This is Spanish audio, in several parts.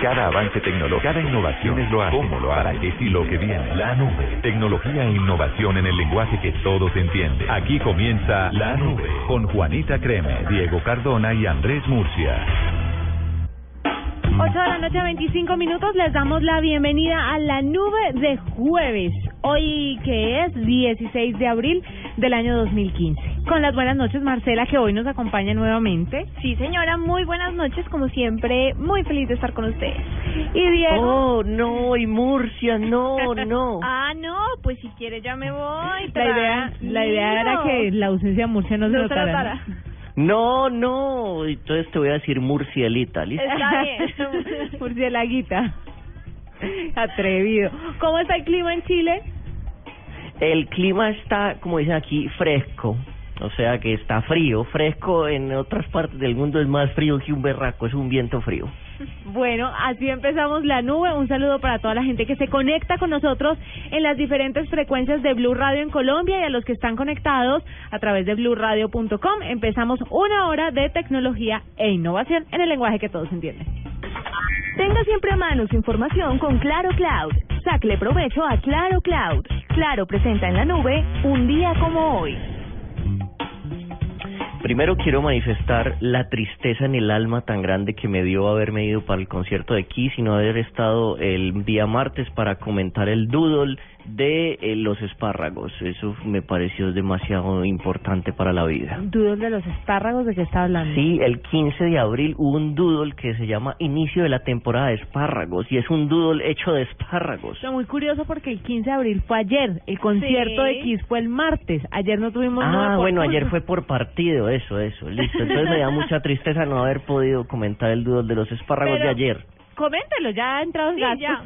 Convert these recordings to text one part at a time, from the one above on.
Cada avance tecnológico, cada innovación es lo hace, cómo lo hará, es y lo que viene. La nube. Tecnología e innovación en el lenguaje que todos entienden. Aquí comienza La Nube con Juanita Creme, Diego Cardona y Andrés Murcia. 8 de la noche, 25 minutos. Les damos la bienvenida a la nube de jueves. Hoy que es 16 de abril del año 2015. Con las buenas noches, Marcela, que hoy nos acompaña nuevamente. Sí, señora, muy buenas noches, como siempre. Muy feliz de estar con ustedes. Y Diego. Oh, no, y Murcia, no, no. ah, no, pues si quiere ya me voy. La idea, la idea era que la ausencia de Murcia no se No se notara. No, no, entonces te voy a decir Murcielita, ¿listo? Está bien. Murcielaguita. Atrevido. ¿Cómo está el clima en Chile? El clima está, como dicen aquí, fresco. O sea que está frío, fresco en otras partes del mundo es más frío que un berraco, es un viento frío. Bueno, así empezamos la nube. Un saludo para toda la gente que se conecta con nosotros en las diferentes frecuencias de Blue Radio en Colombia y a los que están conectados a través de blueradio.com. Empezamos una hora de tecnología e innovación en el lenguaje que todos entienden. Tenga siempre a mano su información con Claro Cloud. Sacle provecho a Claro Cloud. Claro presenta en la nube un día como hoy. Primero quiero manifestar la tristeza en el alma tan grande que me dio haberme ido para el concierto de Kiss y no haber estado el día martes para comentar el doodle de eh, los espárragos. Eso me pareció demasiado importante para la vida. Dudos de los espárragos de qué está hablando. Sí, el 15 de abril hubo un doodle que se llama Inicio de la temporada de espárragos y es un doodle hecho de espárragos. Está muy curioso porque el 15 de abril fue ayer, el concierto Sí. de Kiss fue el martes, ayer no tuvimos Ah, nada bueno, ayer fue por partido, eso, eso, listo. Entonces me da mucha tristeza no haber podido comentar el doodle de los espárragos Pero- de ayer. Coméntelo, ya ha entrado en Sí, gastos. ya.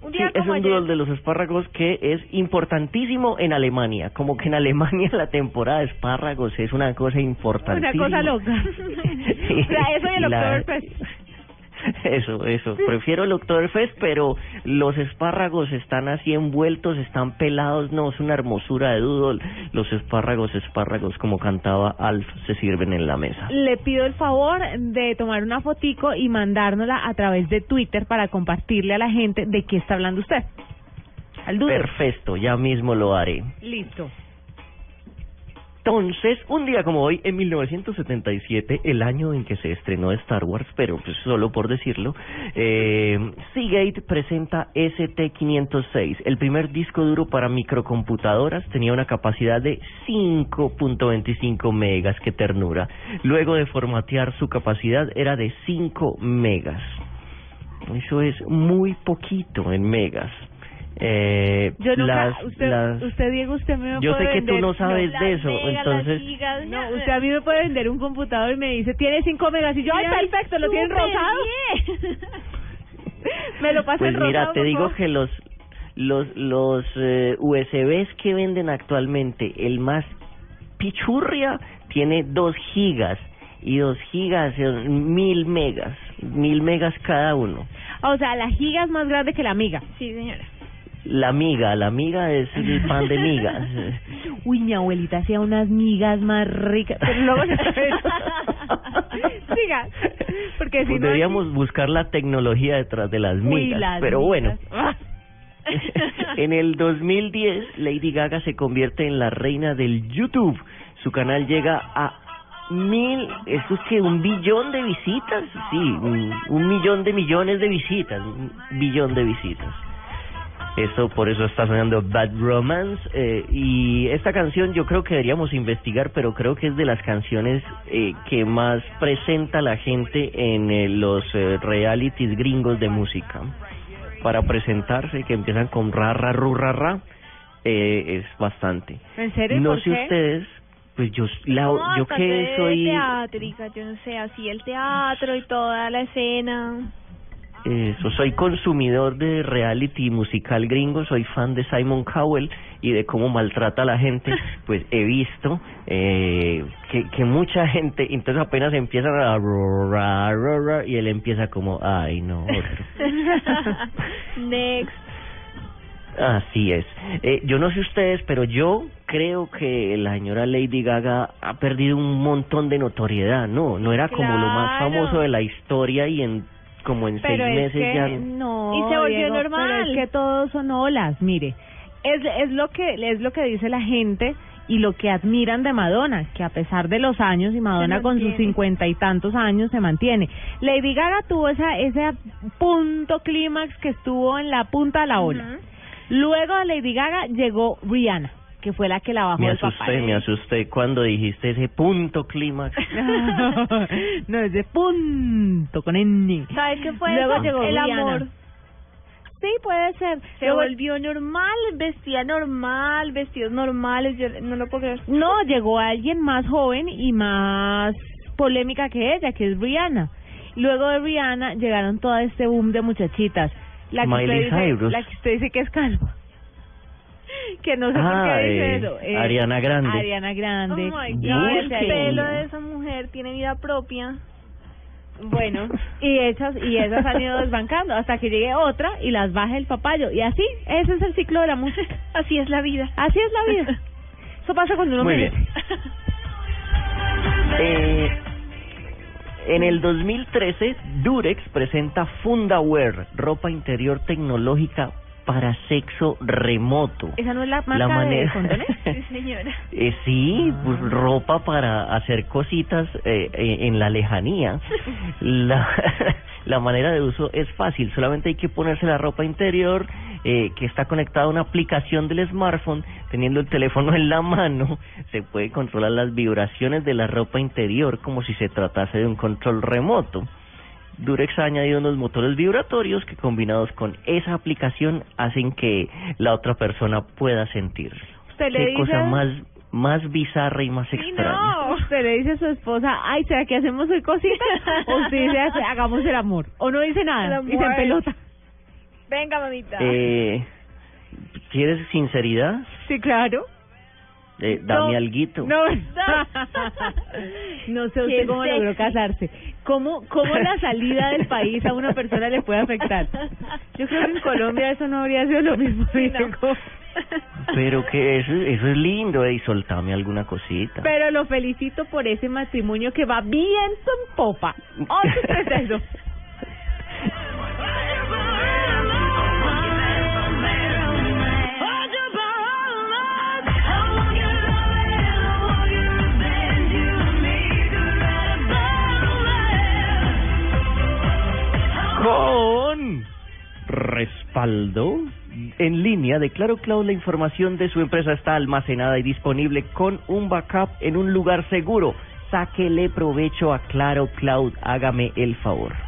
Un Sí, día es un ayer. doodle de los espárragos que es importantísimo en Alemania. Como que en Alemania la temporada de espárragos es una cosa Una importantísima. cosa loca. Sí, O sea, eso y el la- Oktoberfest. Eso, eso. Prefiero el Oktoberfest, pero los espárragos están así envueltos, están pelados. No, es una hermosura de doodle. Los espárragos, espárragos, como cantaba Alf, se sirven en la mesa. Le pido el favor de tomar una fotico y mandárnosla a través de Twitter para compartirle a la gente de qué está hablando usted. Al dudo. Perfecto, ya mismo lo haré. Listo. Entonces, un día como hoy, en 1977, el año en que se estrenó Star Wars, pero pues solo por decirlo, eh, Seagate presenta ST506, el primer disco duro para microcomputadoras, tenía una capacidad de 5.25 megas, qué ternura. Luego de formatear su capacidad era de 5 megas. Eso es muy poquito en megas. Eh, Yo nunca, las- usted, las- usted Diego, usted me yo puede sé que tú vender- no sabes Las de eso, megas, entonces gigas, No, usted a mí me puede vender un computador y me dice, tiene 5 megas y yo, ay, perfecto, lo tienen rosado. bien. me lo pasan Pues rosado. mira, te digo que los los los eh, USBs que venden actualmente, el más pichurria tiene 2 gigas y 2 gigas son mil megas, mil megas cada uno. O sea, la giga es más grande que la amiga. Sí, señora. La miga, la miga es el pan de migas. Uy, mi abuelita hacía unas migas más ricas. Pero luego Siga. Porque si Pues no. buscar la tecnología detrás de las Uy, migas, las pero bueno. migas. Ah. en el 2010, Lady Gaga se convierte en la reina del YouTube. Su canal llega a mil, ¿eso es que un billón de visitas? Sí, un, un millón de millones de visitas, un billón de visitas. Eso por eso está sonando Bad Romance eh, y esta canción yo creo que deberíamos investigar, pero creo que es de las canciones eh, que más presenta la gente en eh, los eh, realities gringos de música para presentarse que empiezan con ra ra ru ra ra es bastante. ¿En serio? No ¿Por sé qué? ustedes, pues yo la, No, yo que soy teátrica, yo no sé, así el teatro y toda la escena. Eso, soy consumidor de reality musical gringo, soy fan de Simon Cowell y de cómo maltrata a la gente, pues he visto eh, que, que mucha gente, entonces apenas empiezan a y él empieza como, ay no, otro. Next. Así es. Eh, yo no sé ustedes, pero yo creo que la señora Lady Gaga ha perdido un montón de notoriedad, ¿no? No era como lo más famoso de la historia y en como en Pero seis es meses que ya... no Y se volvió Diego, normal. pero es que todos son olas mire. Es es lo que es lo que dice la gente y lo que admiran de Madonna que a pesar de los años y Madonna con sus cincuenta y tantos años se mantiene. Lady Gaga tuvo esa ese punto clímax que estuvo en la punta de la ola. Luego de Lady Gaga llegó Rihanna que fue la que la bajó Me el asusté, papá me asusté cuando dijiste ese punto clímax. no ese punto con N ¿Sabes qué fue Luego eso? llegó El amor. Sí, puede ser. Se Luego- volvió normal, vestía normal, vestidos normales, yo no lo puedo creer. No, llegó alguien más joven y más polémica que ella, que es Rihanna. Luego de Rihanna llegaron todo este boom de muchachitas. La que, Miley usted dice, Cyrus. la que usted dice que es calva. Que no sé por qué dice eh, eso. Eh, Ariana Grande. Ariana Grande. Oh. God, el pelo de esa mujer tiene vida propia. Bueno, y esas y esas han ido desbancando hasta que llegue otra y las baje el papayo. Y así, ese es el ciclo de la música. Así es la vida. Así es la vida. Eso pasa cuando uno Muy merece. bien. Eh, en el 2013, Durex presenta Fundawear, ropa interior tecnológica para sexo remoto. ¿Esa no es la marca La de manera- condones? Sí, señora. Eh, sí, pues ropa para hacer cositas eh, eh, en la lejanía. La, la manera de uso es fácil, solamente hay que ponerse la ropa interior eh, que está conectada a una aplicación del smartphone, teniendo el teléfono en la mano, se puede controlar las vibraciones de la ropa interior como si se tratase de un control remoto. Durex ha añadido unos motores vibratorios que combinados con esa aplicación hacen que la otra persona pueda sentirlo. Usted le Qué dice, cosa más más bizarra y más Sí, extraña. no. usted le dice a su esposa, ay, ¿será que hacemos hoy cositas? O usted dice, "Hace- hagamos el amor. O no dice nada, y se pelota. Venga, mamita. Eh, ¿Quieres sinceridad? Sí, claro. Eh, dame No, alguito. No, no sé usted Qué cómo logró casarse. ¿Cómo, ¿Cómo la salida del país a una persona le puede afectar? Yo creo que en Colombia eso no habría sido lo mismo. Sí, no. Pero que eso, eso es lindo, eh, y soltame alguna cosita. Pero lo felicito por ese matrimonio que va viento en popa. 832. con respaldo en línea de Claro Cloud la información de su empresa está almacenada y disponible con un backup en un lugar seguro. Sáquele provecho a Claro Cloud, hágame el favor.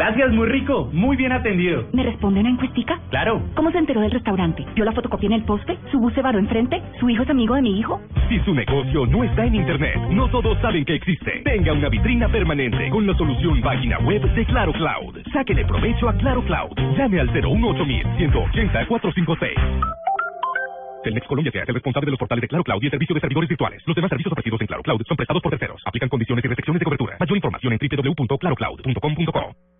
Gracias, muy rico, muy bien atendido. ¿Me responde una encuestica? Claro, ¿Cómo se enteró del restaurante? ¿Vio la fotocopia en el poste? ¿Su bus se varó enfrente? ¿Su hijo es amigo de mi hijo? Si su negocio no está en Internet, no todos saben que existe. Tenga una vitrina permanente con la solución página web de Claro Cloud. Sáquele provecho a Claro Cloud. Llame al 018 180 456. Telmex Colombia se hace responsable de los portales de Claro Cloud y el servicio de servidores virtuales. Los demás servicios ofrecidos en Claro Cloud son prestados por terceros. Aplican condiciones y restricciones de cobertura. Mayor información en www.clarocloud.com.co.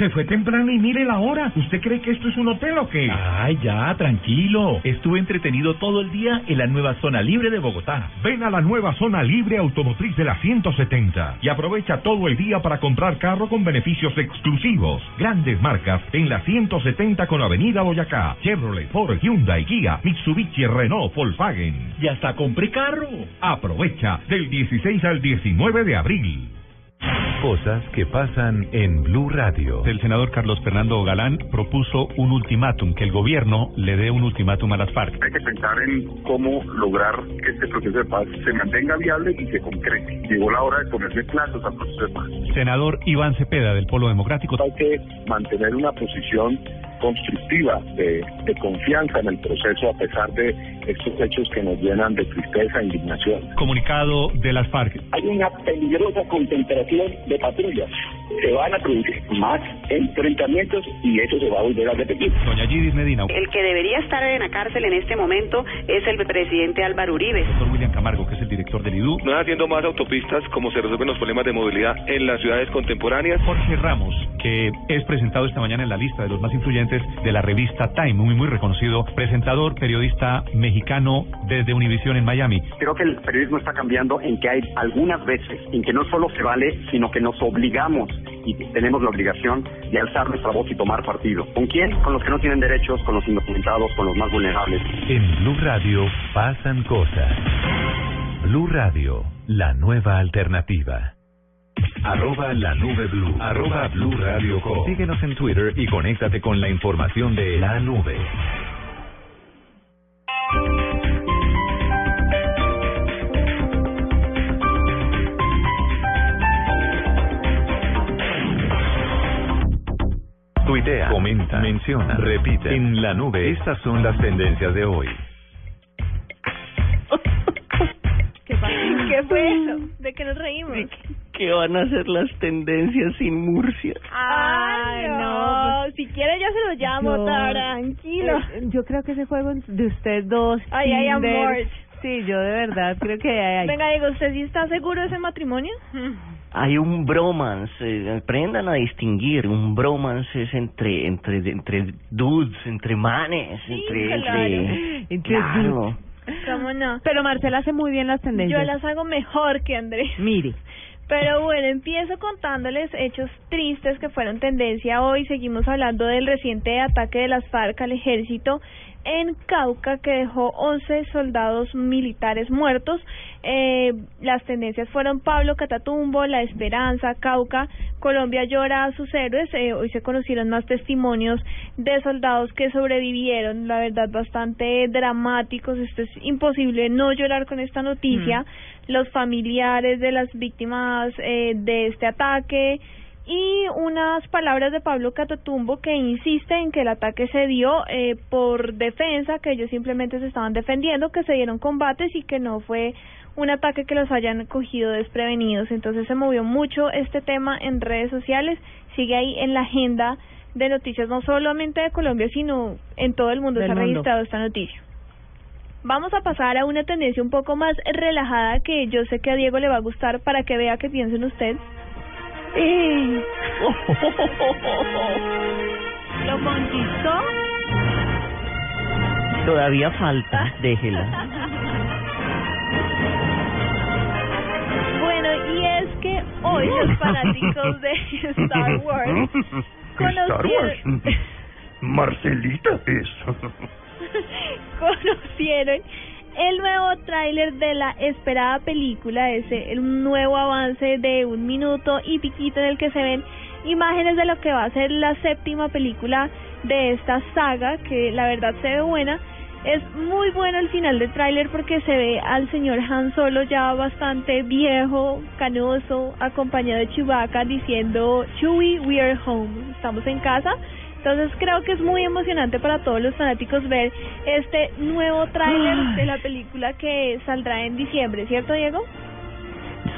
se fue temprano y mire la hora. ¿Usted cree que esto es un hotel o qué? Ay, ya, tranquilo. Estuve entretenido todo el día en la nueva zona libre de Bogotá. Ven a la nueva zona libre automotriz de la 170 y aprovecha todo el día para comprar carro con beneficios exclusivos. Grandes marcas en la 170 con Avenida Boyacá. Chevrolet, Ford, Hyundai, Kia, Mitsubishi, Renault, Volkswagen. Y hasta compré carro. Aprovecha del 16 al 19 de abril. Cosas que pasan en Blue Radio. El senador Carlos Fernando Galán propuso un ultimátum, que el gobierno le dé un ultimátum a las FARC. Hay que pensar en cómo lograr que este proceso de paz se mantenga viable y se concrete. Llegó la hora de ponerle plazos al proceso de paz. Senador Iván Cepeda, del Polo Democrático. Hay que mantener una posición constructiva de, de confianza en el proceso a pesar de estos hechos que nos llenan de tristeza e indignación. Comunicado de las FARC. Hay una peligrosa concentración de patrullas. Se van a producir más enfrentamientos y eso se va a volver a repetir. Doña Gidis Medina. El que debería estar en la cárcel en este momento es el presidente Álvaro Uribe. Doctor William Camargo, que es el director del IDU. No haciendo más autopistas como se resuelven los problemas de movilidad en las ciudades contemporáneas. Jorge Ramos, que es presentado esta mañana en la lista de los más influyentes de la revista Time, muy, muy reconocido, presentador, periodista mexicano desde Univisión en Miami. Creo que el periodismo está cambiando en que hay algunas veces en que no solo se vale, sino que nos obligamos y tenemos la obligación de alzar nuestra voz y tomar partido. ¿Con quién? Con los que no tienen derechos, con los indocumentados, con los más vulnerables. En Blue Radio pasan cosas. Blue Radio, la nueva alternativa. Arroba la nube blue. Arroba blue radio com. Síguenos en Twitter y conéctate con la información de la nube. Tuitea, comenta, menciona, repite. En la nube, estas son las tendencias de hoy. ¿Qué, pasó? ¿Qué fue eso? ¿De qué nos reímos? ¿Qué van a ser las tendencias sin Murcia? Ay, no. Si quiere yo se lo llamo, Yo- tranquilo. Eh, Yo creo que ese juego de ustedes dos. Ay, ay, amor. Sí, yo de verdad creo que hay. Venga, Diego, ¿usted sí está seguro de ese matrimonio? Hay un bromance, eh, aprendan a distinguir, un bromance es entre entre entre dudes, entre manes, entre claro. entre, Entre claro. ¿Cómo no? Pero Marcela hace muy bien las tendencias. Yo las hago mejor que Andrés. Mire. Pero bueno, empiezo contándoles hechos tristes que fueron tendencia hoy. Seguimos hablando del reciente ataque de las FARC al ejército en Cauca que dejó 11 soldados militares muertos. Eh, las tendencias fueron Pablo Catatumbo, La Esperanza, Cauca, Colombia llora a sus héroes. Eh, hoy se conocieron más testimonios de soldados que sobrevivieron, la verdad bastante dramáticos. Esto es imposible no llorar con esta noticia. Los familiares de las víctimas eh, de este ataque y unas palabras de Pablo Catatumbo que insiste en que el ataque se dio eh, por defensa, que ellos simplemente se estaban defendiendo, que se dieron combates y que no fue un ataque que los hayan cogido desprevenidos. Entonces se movió mucho este tema en redes sociales, sigue ahí en la agenda de noticias no solamente de Colombia, sino en todo el mundo Del se ha mundo. registrado esta noticia. Vamos a pasar a una tendencia un poco más relajada que yo sé que a Diego le va a gustar para que vea que piensen ustedes. ¿Lo conquistó? Todavía falta, déjela. Bueno, y es que hoy los fanáticos de Star Wars conocieron, Marcelita, eso. conocieron el nuevo tráiler de la esperada película, ese el nuevo avance de un minuto y piquito en el que se ven imágenes de lo que va a ser la séptima película de esta saga, que la verdad se ve buena. Es muy bueno el final del tráiler porque se ve al señor Han Solo ya bastante viejo, canoso, acompañado de Chewbacca diciendo Chewie, we are home, estamos en casa. Entonces creo que es muy emocionante para todos los fanáticos ver este nuevo tráiler de la película que saldrá en diciembre, ¿cierto Diego?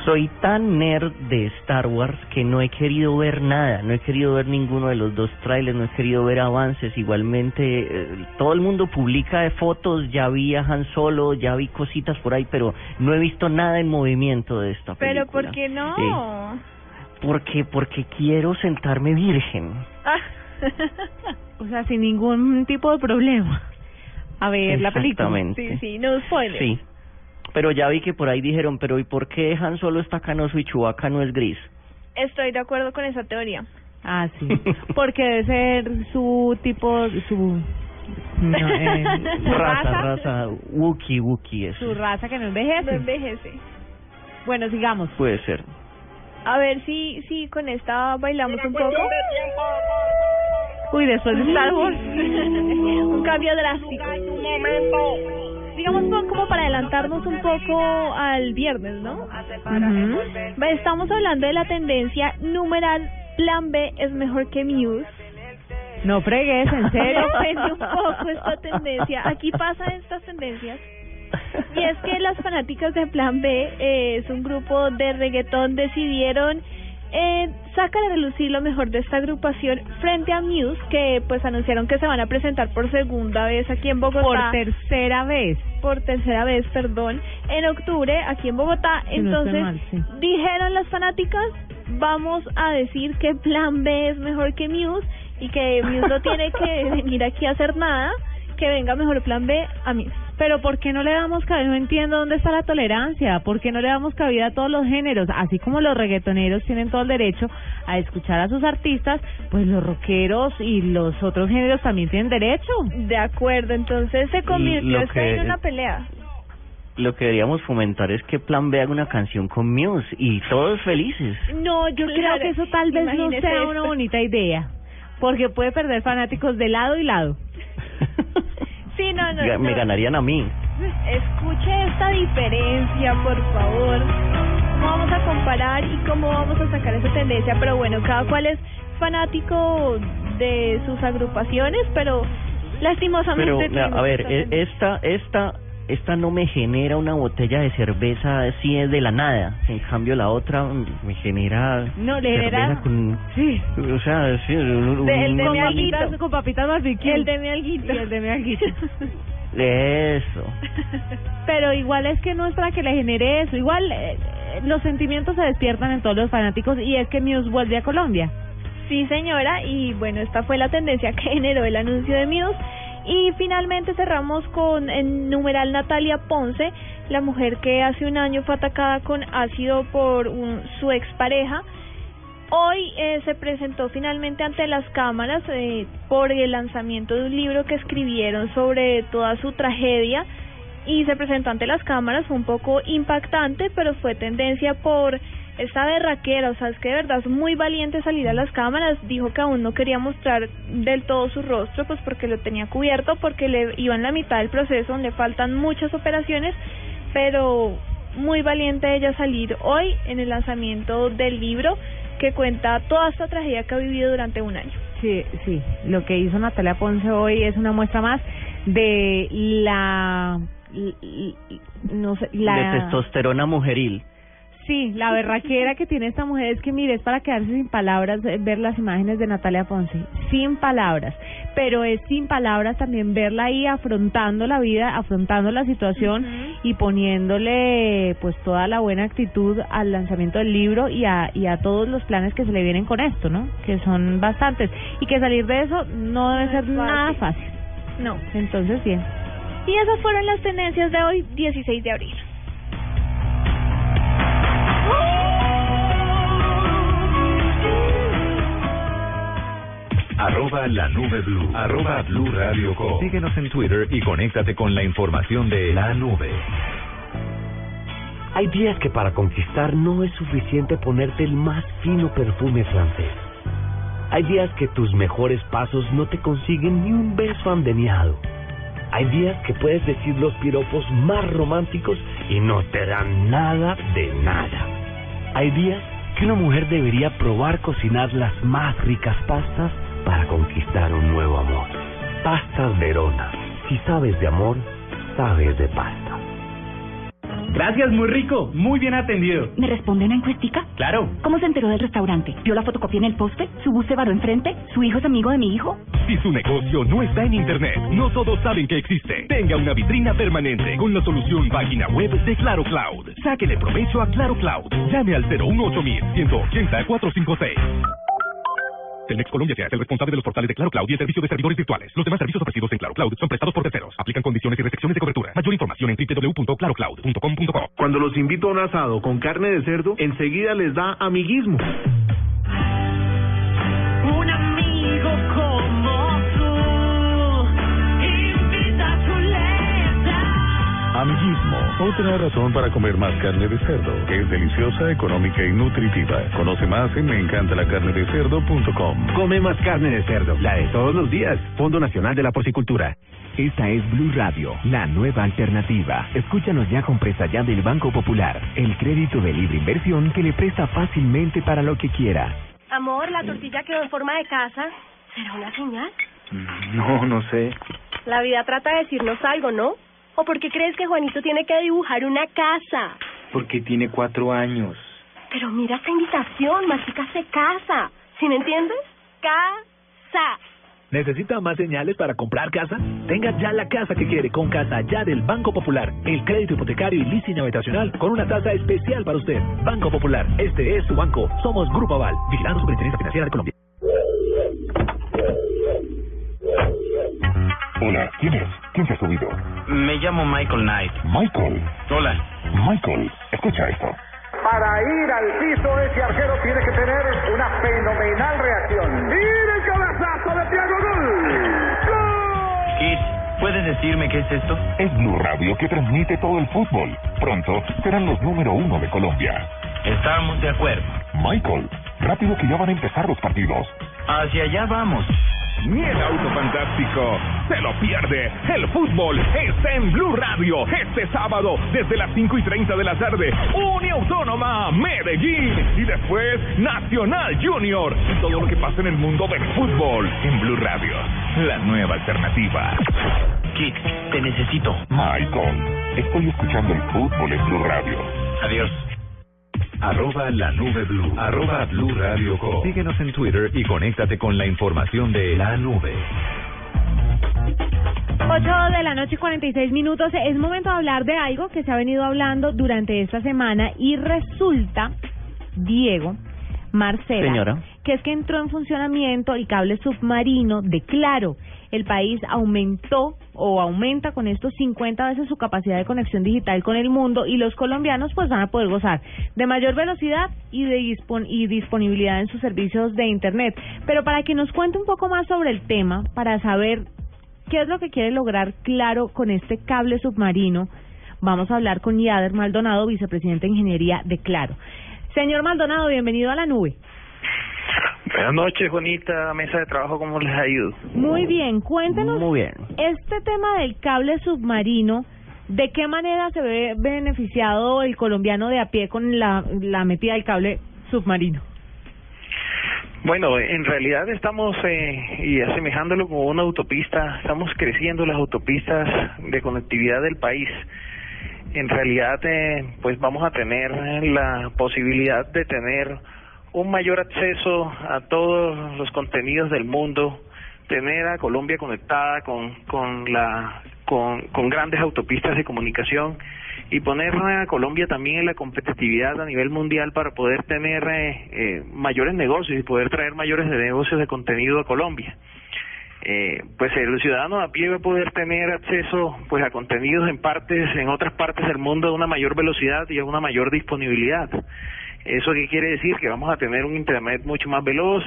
Soy tan nerd de Star Wars que no he querido ver nada, no he querido ver ninguno de los dos trailers, no he querido ver avances. Igualmente, eh, todo el mundo publica de fotos, ya vi a Han Solo, ya vi cositas por ahí, pero no he visto nada en movimiento de esta película. Pero ¿por qué no? Eh, porque, porque quiero sentarme virgen. Ah. O sea, sin ningún tipo de problema. A ver la película. Exactamente. Sí, sí, no spoilers. Sí. Pero ya vi que por ahí dijeron, pero ¿y por qué Han Solo está canoso y Chewbacca no es gris? Estoy de acuerdo con esa teoría. Ah, sí. Porque debe ser su tipo, su... No, eh, su raza, raza, raza, Wookie, Wookie es. su raza que no envejece. No envejece. Bueno, sigamos. Puede ser. A ver si, si con esta bailamos un poco. Uy, después de Star Wars. un cambio drástico. Digamos po- como para adelantarnos un poco al viernes, ¿no? Va, Estamos hablando de la tendencia numeral Plan B es mejor que Muse. No fregues, en serio. Un poco esta tendencia. Aquí pasan estas tendencias. Y es que las fanáticas de Plan B, eh, es un grupo de reggaetón, decidieron eh, sacar a relucir lo mejor de esta agrupación frente a Muse, que pues anunciaron que se van a presentar por segunda vez aquí en Bogotá. Por tercera vez. Por tercera vez, perdón, en octubre aquí en Bogotá. Si no estoy Entonces, mal, sí. dijeron las fanáticas, vamos a decir que Plan B es mejor que Muse y que Muse no tiene que venir aquí a hacer nada, que venga mejor Plan B a Muse. Pero ¿por qué no le damos cabida? No entiendo dónde está la tolerancia. ¿Por qué no le damos cabida a todos los géneros? Así como los reggaetoneros tienen todo el derecho a escuchar a sus artistas, pues los rockeros y los otros géneros también tienen derecho. De acuerdo, entonces se convirtió esto que- en una pelea. Lo que deberíamos fomentar es que Plan B haga una canción con Muse y todos felices. No, Yo creo que eso tal vez no sea una bonita idea, porque puede perder fanáticos de lado y lado. Sí, no, no, Me no. ganarían a mí. Escuche esta diferencia, por favor. ¿Cómo vamos a comparar y cómo vamos a sacar esa tendencia? Pero bueno, cada cual es fanático de sus agrupaciones, pero lastimosamente... Pero, a ver, esta e- esta, esta, no me genera una botella de cerveza así es de la nada. En cambio, la otra mm, me genera. No, le cerveza genera- Con, Sí. O sea, sí, un- un- De- el de con mi papitas, alguito. con papitas barbecue. El de mi alguito. Y el de mi alguito. Eso. Pero igual es que no es para que le genere eso. Igual eh, eh, los sentimientos se despiertan en todos los fanáticos y es que Muse vuelve a Colombia. Sí, señora, y bueno, esta fue la tendencia que generó el anuncio de Muse. Y finalmente cerramos con el numeral Natalia Ponce, la mujer que hace un año fue atacada con ácido por un, su expareja. Hoy eh, se presentó finalmente ante las cámaras eh, por el lanzamiento de un libro que escribieron sobre toda su tragedia y se presentó ante las cámaras, fue un poco impactante, pero fue tendencia por esta berraquera, o sea, es que de verdad es muy valiente salir a las cámaras, dijo que aún no quería mostrar del todo su rostro, pues porque lo tenía cubierto, porque le iba en la mitad del proceso, le faltan muchas operaciones, pero muy valiente ella salir hoy en el lanzamiento del libro que cuenta toda esta tragedia que ha vivido durante un año. Sí, sí. Lo que hizo Natalia Ponce hoy es una muestra más de la... no sé, la... De testosterona mujeril. Sí, la berraquera que tiene esta mujer es que, mire, es para quedarse sin palabras eh, ver las imágenes de Natalia Ponce. Sin palabras. Pero es sin palabras también verla ahí afrontando la vida, afrontando la situación y poniéndole pues toda la buena actitud al lanzamiento del libro y a, y a todos los planes que se le vienen con esto, ¿no? Que son bastantes. Y que salir de eso no debe ser nada fácil. No. Entonces, bien. Y esas fueron las tendencias de hoy, 16 de abril. Arroba la nube blue. Arroba blue radio com. Síguenos en Twitter y conéctate con la información de la nube. Hay días que para conquistar no es suficiente ponerte el más fino perfume francés. Hay días que tus mejores pasos no te consiguen ni un beso andeniado. Hay días que puedes decir los piropos más románticos y no te dan nada de nada. Hay días que una mujer debería probar cocinar las más ricas pastas para conquistar un nuevo amor. Pastas Verona. Si sabes de amor, sabes de pasta. Gracias, muy rico, muy bien atendido. ¿Me responde una encuestica? Claro. ¿Cómo se enteró del restaurante? ¿Vio la fotocopia en el poste? ¿Su bus se varó enfrente? ¿Su hijo es amigo de mi hijo? Si su negocio no está en Internet, no todos saben que existe. Tenga una vitrina permanente con la solución página web de Claro Cloud. Sáquele provecho a Claro Cloud. Llame al 018 180 456. Telmex Colombia es el responsable de los portales de Claro Cloud y el servicio de servidores virtuales. Los demás servicios ofrecidos en Claro Cloud son prestados por terceros. Aplican condiciones y restricciones de cobertura. Mayor información en www.clarocloud.com.co. Cuando los invito a un asado con carne de cerdo, enseguida les da amiguismo. Un amigo como tú invita a chuleta. Amiguismo Otra razón para comer más carne de cerdo, que es deliciosa, económica y nutritiva. Conoce más en meencantalacarnedecerdo.com. Come más carne de cerdo, la de todos los días. Fondo Nacional de la Porcicultura. Esta es Blue Radio, la nueva alternativa. Escúchanos ya con presta ya del Banco Popular, el crédito de libre inversión que le presta fácilmente para lo que quiera. Amor, la tortilla quedó en forma de casa. ¿Será una señal? No, no sé. La vida trata de decirnos algo, ¿no? ¿O por qué crees que Juanito tiene que dibujar una casa? Porque tiene cuatro años. Pero mira esta invitación, Mágica se casa. ¿Sí me entiendes? Casa. ¿Necesita más señales para comprar casa? Tenga ya la casa que quiere con Casa Ya del Banco Popular. El crédito hipotecario y leasing habitacional con una tasa especial para usted. Banco Popular, este es su banco. Somos Grupo Aval, vigilando Superintendencia Financiera de Colombia. Hola, ¿quién es? ¿Quién se ha subido? Me llamo Michael Knight. Michael. Hola. Michael, escucha esto. Para ir al piso, ese arquero tiene que tener una fenomenal reacción. ¡Mira el cabezazo de Thiago Gol! Kit, ¿puedes decirme qué es esto? Es Blue Radio que transmite todo el fútbol. Pronto serán los número uno de Colombia. Estamos de acuerdo. Michael, rápido que ya van a empezar los partidos. Hacia allá vamos. Ni el auto fantástico se lo pierde. El fútbol está en Blue Radio este sábado desde las 5 y 30 de la tarde. Unión Autónoma Medellín y después Nacional Junior. Todo lo que pasa en el mundo del fútbol en Blue Radio. La nueva alternativa. Kit, te necesito. Michael, estoy escuchando el fútbol en Blue Radio. Adiós. Arroba la nube blue. Arroba blue radio com. Síguenos en Twitter y conéctate con la información de la nube. 8 de la noche y 46 minutos. Es momento de hablar de algo que se ha venido hablando durante esta semana y resulta, Diego, Marcela, Señora. que es que entró en funcionamiento el cable submarino de Claro. El país aumentó o aumenta con estos 50 veces su capacidad de conexión digital con el mundo y los colombianos pues van a poder gozar de mayor velocidad y de dispon y disponibilidad en sus servicios de internet. Pero para que nos cuente un poco más sobre el tema, para saber qué es lo que quiere lograr Claro con este cable submarino, vamos a hablar con Yader Maldonado, vicepresidente de Ingeniería de Claro. Señor Maldonado, bienvenido a la nube. Buenas noches, Juanita, mesa de trabajo, ¿cómo les ha ido? Muy bien, cuéntenos Muy bien. este tema del cable submarino, ¿de qué manera se ve beneficiado el colombiano de a pie con la, la metida del cable submarino? Bueno, en realidad estamos, eh, y asemejándolo como una autopista, estamos creciendo las autopistas de conectividad del país. En realidad, eh, pues vamos a tener la posibilidad de tener un mayor acceso a todos los contenidos del mundo, tener a Colombia conectada con, con, la, con, con grandes autopistas de comunicación y poner a Colombia también en la competitividad a nivel mundial para poder tener eh, eh, mayores negocios y poder traer mayores negocios de contenido a Colombia. Eh, pues el ciudadano a pie va a poder tener acceso pues a contenidos en partes en otras partes del mundo a una mayor velocidad y a una mayor disponibilidad. ¿Eso qué quiere decir? Que vamos a tener un Internet mucho más veloz,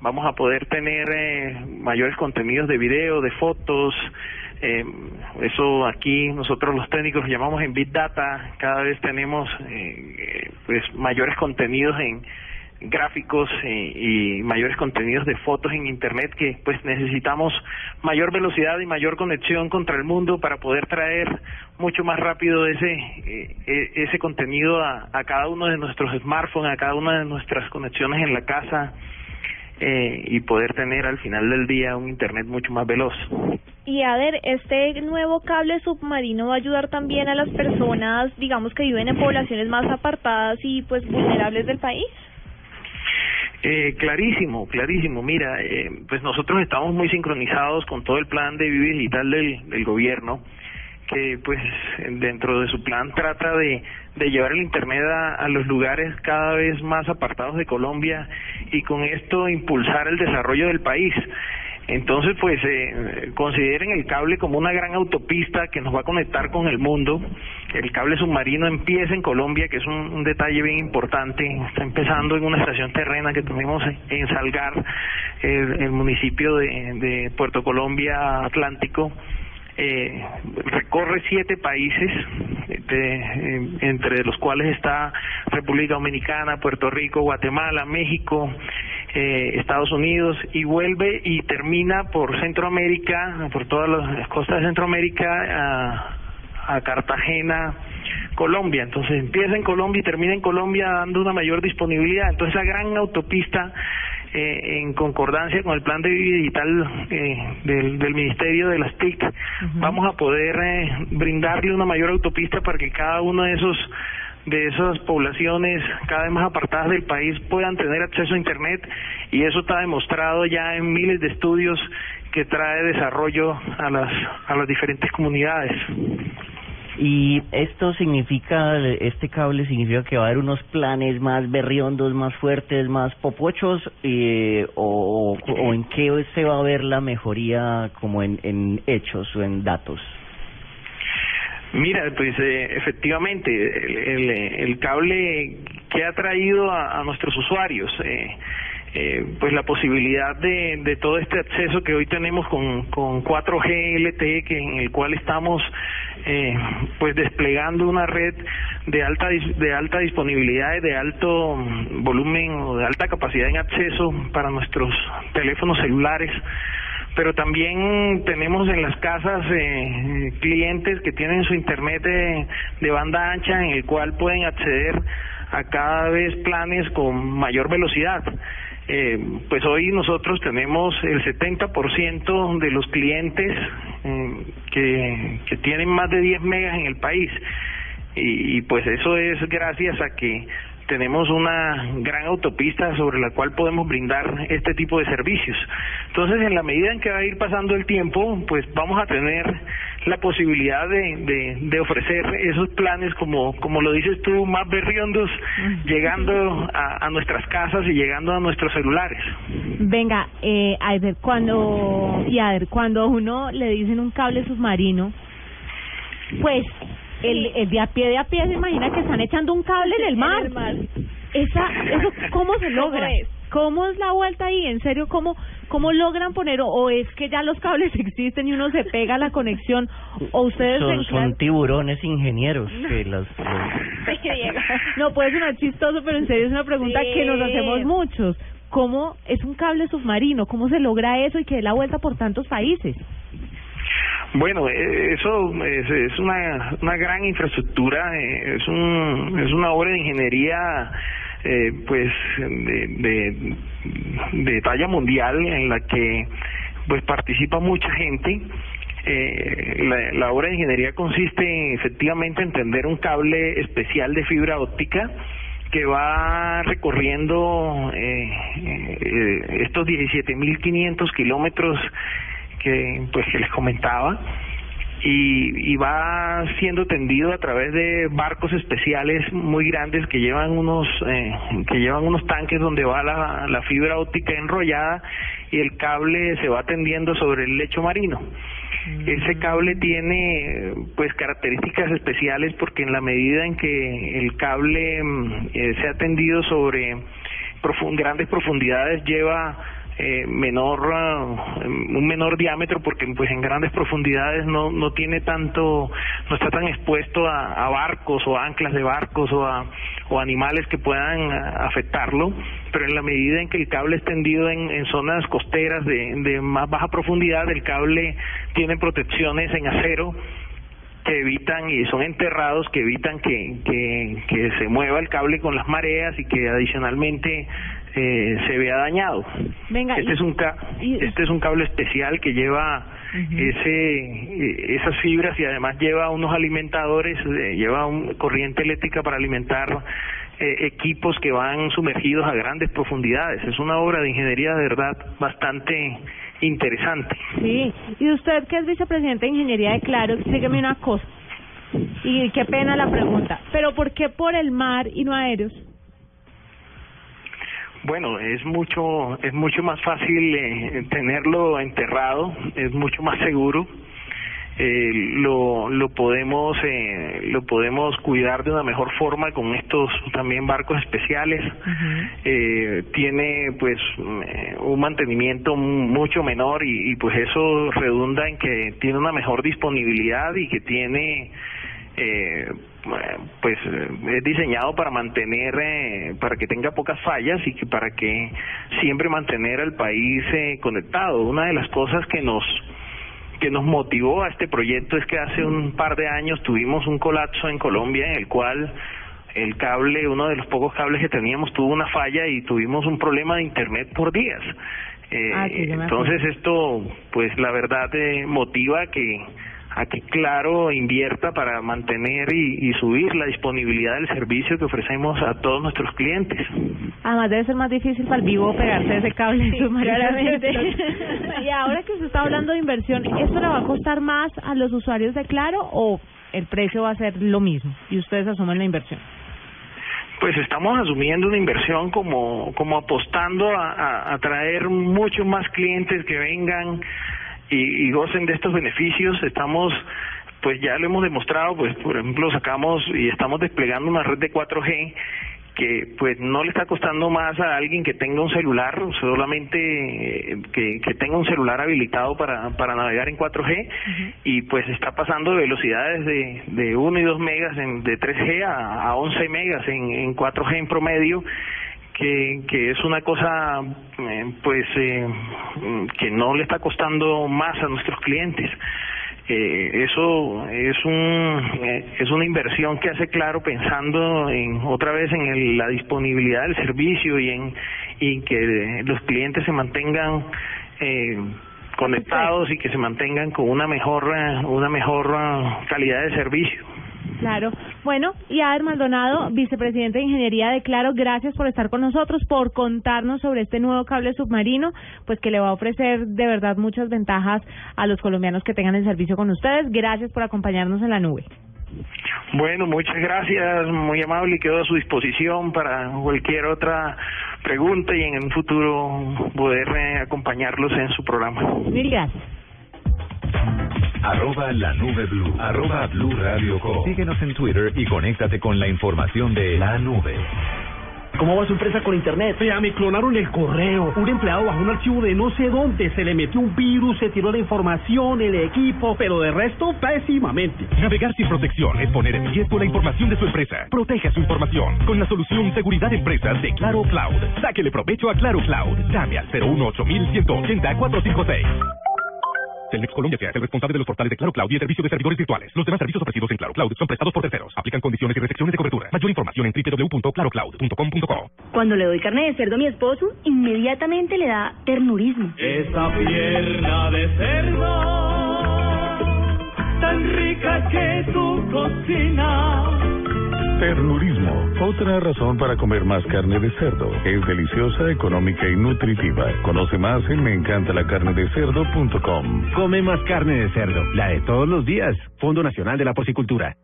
vamos a poder tener eh, mayores contenidos de video, de fotos, eh, eso aquí nosotros los técnicos lo llamamos en Big Data, cada vez tenemos eh, eh, pues mayores contenidos en gráficos eh, y mayores contenidos de fotos en internet que pues necesitamos mayor velocidad y mayor conexión contra el mundo para poder traer mucho más rápido ese eh, eh, ese contenido a, a cada uno de nuestros smartphones, a cada una de nuestras conexiones en la casa eh, y poder tener al final del día un internet mucho más veloz. Y a ver, este nuevo cable submarino va a ayudar también a las personas, digamos, que viven en poblaciones más apartadas y pues vulnerables del país. Eh, clarísimo, clarísimo. Mira, eh, pues nosotros estamos muy sincronizados con todo el plan de Vive Digital del, del gobierno, que pues dentro de su plan trata de, de llevar el Internet a, a los lugares cada vez más apartados de Colombia y con esto impulsar el desarrollo del país. Entonces, pues eh, consideren el cable como una gran autopista que nos va a conectar con el mundo. El cable submarino empieza en Colombia, que es un, detalle bien importante. Está empezando en una estación terrena que tuvimos en Salgar, el, municipio de Puerto Colombia Atlántico. Eh, recorre siete países, de- eh, entre los cuales está República Dominicana, Puerto Rico, Guatemala, México, eh, Estados Unidos y vuelve y termina por Centroamérica, por todas las costas de Centroamérica a Cartagena, Colombia. Entonces empieza en Colombia y termina en Colombia dando una mayor disponibilidad. Entonces la gran autopista eh, en concordancia con el plan de vida digital eh, del, del Ministerio de las TIC, vamos a poder eh, brindarle una mayor autopista para que cada uno de esos de esas poblaciones cada vez más apartadas del país puedan tener acceso a internet y eso está demostrado ya en miles de estudios que trae desarrollo a las a las diferentes comunidades. Y esto significa, este cable significa que va a haber unos planes más berriondos, más fuertes, más popochos, eh, o, en qué se va a ver la mejoría como en, hechos o en datos. Mira, pues eh, efectivamente, el, el, el cable que ha traído a, a nuestros usuarios, eh, eh, pues la posibilidad de, de todo este acceso que hoy tenemos con, con 4G LTE, que en el cual estamos eh, pues desplegando una red de alta de alta disponibilidad y de alto volumen o de alta capacidad en acceso para nuestros teléfonos celulares pero también tenemos en las casas eh, clientes que tienen su internet de banda ancha en el cual pueden acceder a cada vez planes con mayor velocidad. Eh, pues hoy nosotros tenemos el 70% de los clientes eh, que, que tienen más de 10 megas en el país y, y pues eso es gracias a que tenemos una gran autopista sobre la cual podemos brindar este tipo de servicios. Entonces, en la medida en que va a ir pasando el tiempo, pues vamos a tener la posibilidad de, de, de ofrecer esos planes, como, como lo dices tú, más berriondos, llegando a, a nuestras casas y llegando a nuestros celulares. Venga, eh, Aider, cuando, y Aider, cuando a uno le dicen un cable submarino, pues el, el de a pie de a pie se imagina que están echando un cable en el mar. Esa, eso, ¿cómo se logra? ¿Cómo es la vuelta ahí? En serio, ¿cómo, cómo logran poner? O, o es que ya los cables existen y uno se pega a la conexión, o ustedes Son, son tiburones ingenieros que los, los- No, puede sonar chistoso, pero en serio es una pregunta Sí. que nos hacemos muchos. ¿Cómo es un cable submarino? ¿Cómo se logra eso y que dé la vuelta por tantos países? Bueno, eh, eso es, es una, una gran infraestructura, eh, es, un, es una obra de ingeniería eh, pues de, de, talla mundial en la que pues participa mucha gente. Eh, la, la obra de ingeniería consiste en efectivamente en tender un cable especial de fibra óptica que va recorriendo eh, eh, estos 17.500 kilómetros que pues que les comentaba y, y va siendo tendido a través de barcos especiales muy grandes que llevan unos eh, que llevan unos tanques donde va la, la fibra óptica enrollada y el cable se va tendiendo sobre el lecho marino. Ese cable tiene pues características especiales porque en la medida en que el cable mm, eh, se ha tendido sobre grandes profundidades lleva eh, menor ah, un menor diámetro porque pues en grandes profundidades no no tiene tanto no está tan expuesto a, barcos o anclas de barcos o a o animales que puedan ah, afectarlo. Pero en la medida en que el cable es tendido en, zonas costeras de, de más baja profundidad el cable tiene protecciones en acero que evitan y son enterrados que evitan que, que se mueva el cable con las mareas y que adicionalmente eh, se vea dañado. Venga, este y- es un ca este es un cable especial que lleva ese eh, esas fibras y además lleva unos alimentadores, eh, lleva un corriente eléctrica para alimentar eh, equipos que van sumergidos a grandes profundidades. Es una obra de ingeniería de verdad bastante interesante. Sí, y usted que es vicepresidente de Ingeniería de Claro, explíqueme una cosa. Y qué pena la pregunta, pero ¿por qué por el mar y no aéreos? Bueno, es mucho es mucho más fácil eh, tenerlo enterrado, es mucho más seguro. eh, lo, lo podemos eh, lo podemos cuidar de una mejor forma con estos también barcos especiales eh, tiene pues eh, un mantenimiento mucho menor y, y pues eso redunda en que tiene una mejor disponibilidad y que tiene eh, pues eh, es diseñado para mantener eh, para que tenga pocas fallas y que para que siempre mantener al país eh, conectado una de las cosas que nos que nos motivó a este proyecto es que hace un par de años tuvimos un colapso en Colombia en el cual el cable, uno de los pocos cables que teníamos tuvo una falla y tuvimos un problema de internet por días. Eh, Ah, sí, acuerdo. entonces esto, pues la verdad eh, motiva que a que Claro invierta para mantener y, y subir la disponibilidad del servicio que ofrecemos a todos nuestros clientes. Además debe ser más difícil para el vivo pegarse ese cable Sí, claramente. y ahora que se está hablando de inversión, ¿esto le va a costar más a los usuarios de Claro o el precio va a ser lo mismo y ustedes asumen la inversión? Pues estamos asumiendo una inversión como, como apostando a, a, a traer muchos más clientes que vengan y, y gocen de estos beneficios. Estamos, pues ya lo hemos demostrado, pues por ejemplo sacamos y estamos desplegando una red de 4G que pues no le está costando más a alguien que tenga un celular, solamente eh, que, que tenga un celular habilitado para, para navegar en 4G y pues está pasando de velocidades de, de 1 y 2 megas en, de 3G a, a 11 megas en, en 4G en promedio que, que es una cosa eh, pues eh, que no le está costando más a nuestros clientes. Eh, eso es un eh, es una inversión que hace claro pensando en otra vez en el- la disponibilidad del servicio y en que los clientes se mantengan eh, conectados y que se mantengan con una mejor eh, una mejor calidad de servicio Claro. Bueno, y Ader Maldonado, vicepresidente de Ingeniería de Claro, gracias por estar con nosotros, por contarnos sobre este nuevo cable submarino, pues que le va a ofrecer de verdad muchas ventajas a los colombianos que tengan el servicio con ustedes. Gracias por acompañarnos en la nube. Bueno, muchas gracias, muy amable y quedo a su disposición para cualquier otra pregunta y en un futuro poder eh, acompañarlos en su programa. Mil gracias. Arroba la nube blue. Arroba blue radio com. Síguenos en Twitter y conéctate con la información de la nube. ¿Cómo va su empresa con internet? Vea, me clonaron el correo. Un empleado bajó un archivo de no sé dónde. Se le metió un virus, se tiró la información, el equipo, pero de resto, pésimamente. Navegar sin protección es poner en riesgo la información de su empresa. Proteja su información con la solución Seguridad Empresas de Claro Cloud. Sáquele provecho a Claro Cloud. Llame al 018 180 456. Telmex Colombia sea el responsable de los portales de Claro Cloud y el servicio de servidores virtuales. Los demás servicios ofrecidos en Claro Cloud son prestados por terceros. Aplican condiciones y restricciones de cobertura. Mayor información en www.clarocloud.com.co. Cuando le doy carne de cerdo a mi esposo, inmediatamente le da ternurismo. Esa pierna de cerdo, tan rica que tu cocina. Ternurismo, otra razón para comer más carne de cerdo. Es deliciosa, económica y nutritiva. Conoce más en meencantalacarnedecerdo.com. Come más carne de cerdo, la de todos los días. Fondo Nacional de la Porcicultura.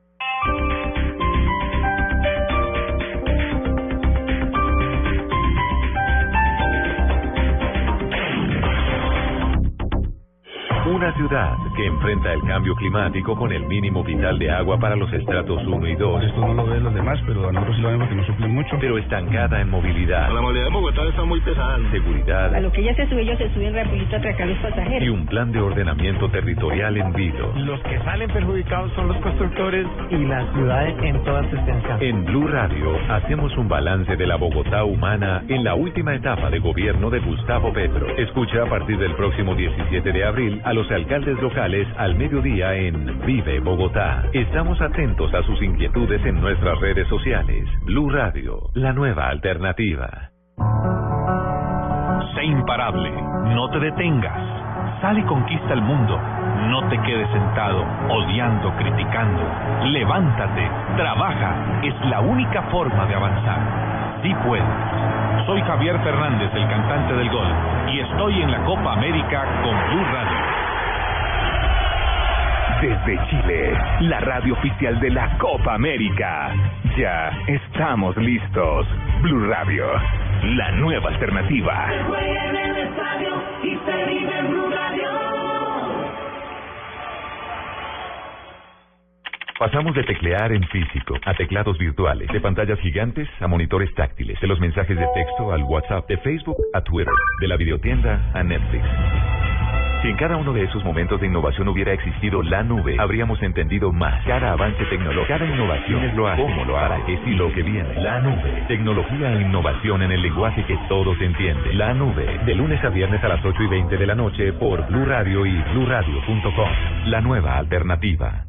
Una ciudad que enfrenta el cambio climático con el mínimo vital de agua para los estratos 1 y 2. Esto no lo ven los demás, pero a nosotros sí lo vemos que nos suplen mucho. Pero estancada en movilidad. La movilidad de Bogotá está muy pesada. Seguridad A lo que ella se sube, ellos se suben rapidito a atracar a los y pasajeros. un plan de ordenamiento territorial en vilo. Los que salen perjudicados son los constructores y las ciudades en toda su extensión. En Blue Radio hacemos un balance de la Bogotá humana en la última etapa de gobierno de Gustavo Petro. Escucha a partir del próximo 17 de abril a los alcaldes locales al mediodía en Vive Bogotá. Estamos atentos a sus inquietudes en nuestras redes sociales. Blue Radio, la nueva alternativa. Sé imparable, no te detengas. Sale y conquista el mundo. No te quedes sentado, odiando, criticando. Levántate, trabaja. Es la única forma de avanzar. Sí puedes. Soy Javier Fernández, el cantante del gol, y estoy en la Copa América con Blue Radio. Desde Chile, la radio oficial de la Copa América. Ya estamos listos. Blue Radio, la nueva alternativa. Juega en el estadio y se vive en Blue Radio. Pasamos de teclear en físico a teclados virtuales, de pantallas gigantes a monitores táctiles, de los mensajes de texto al WhatsApp, de Facebook a Twitter, de la videotienda a Netflix. Si en cada uno de esos momentos de innovación hubiera existido la nube, habríamos entendido más. Cada avance tecnológico, cada innovación es lo hace, cómo lo hará, qué y lo que viene. La nube. Tecnología e innovación en el lenguaje que todos entienden. La nube. De lunes a viernes a las 8 y 20 de la noche por Blue Radio y BlueRadio.com. La nueva alternativa.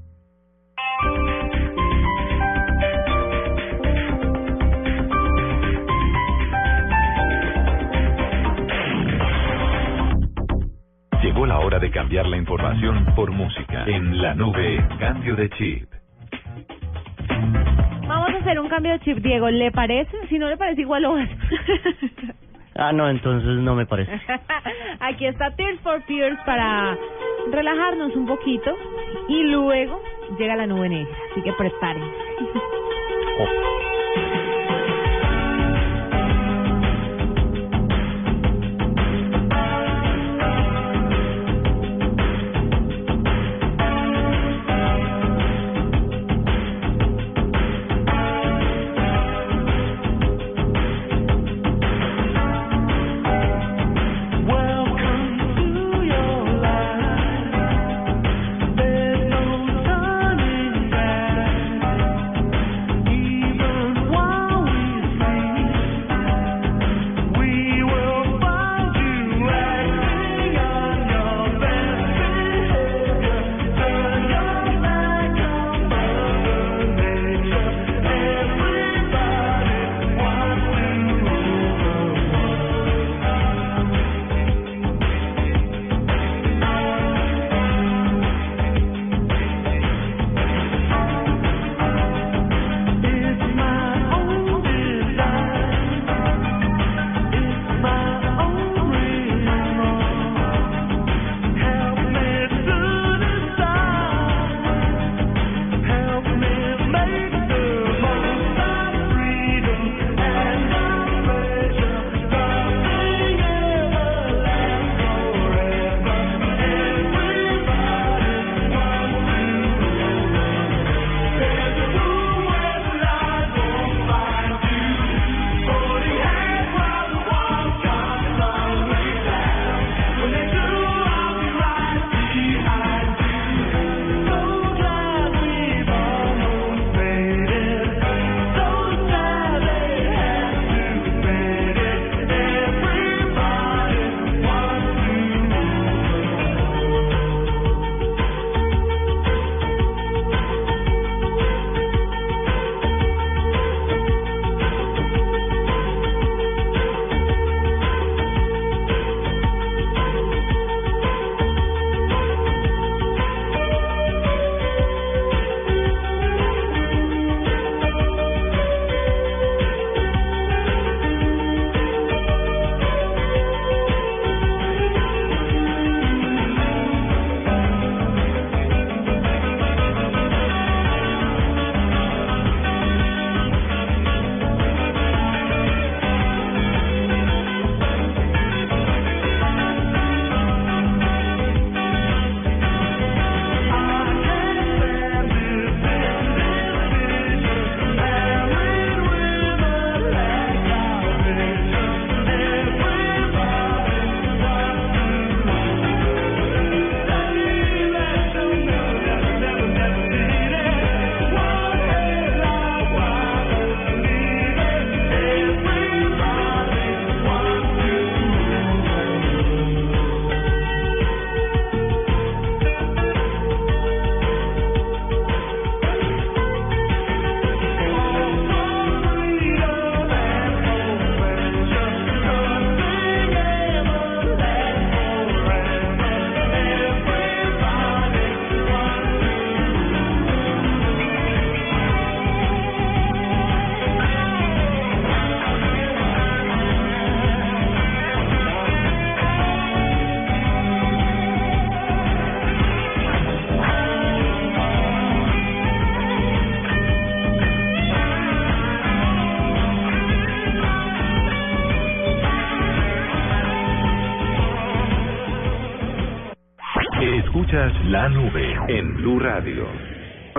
Llegó la hora de cambiar la información por música. En la nube, cambio de chip. Vamos a hacer un cambio de chip, Diego. ¿Le parece? Si no le parece, igual lo vas. Ah, no, entonces no me parece. Aquí está Tears for Fears para relajarnos un poquito. Y luego llega la nube negra. Así que prepárense. Escuchas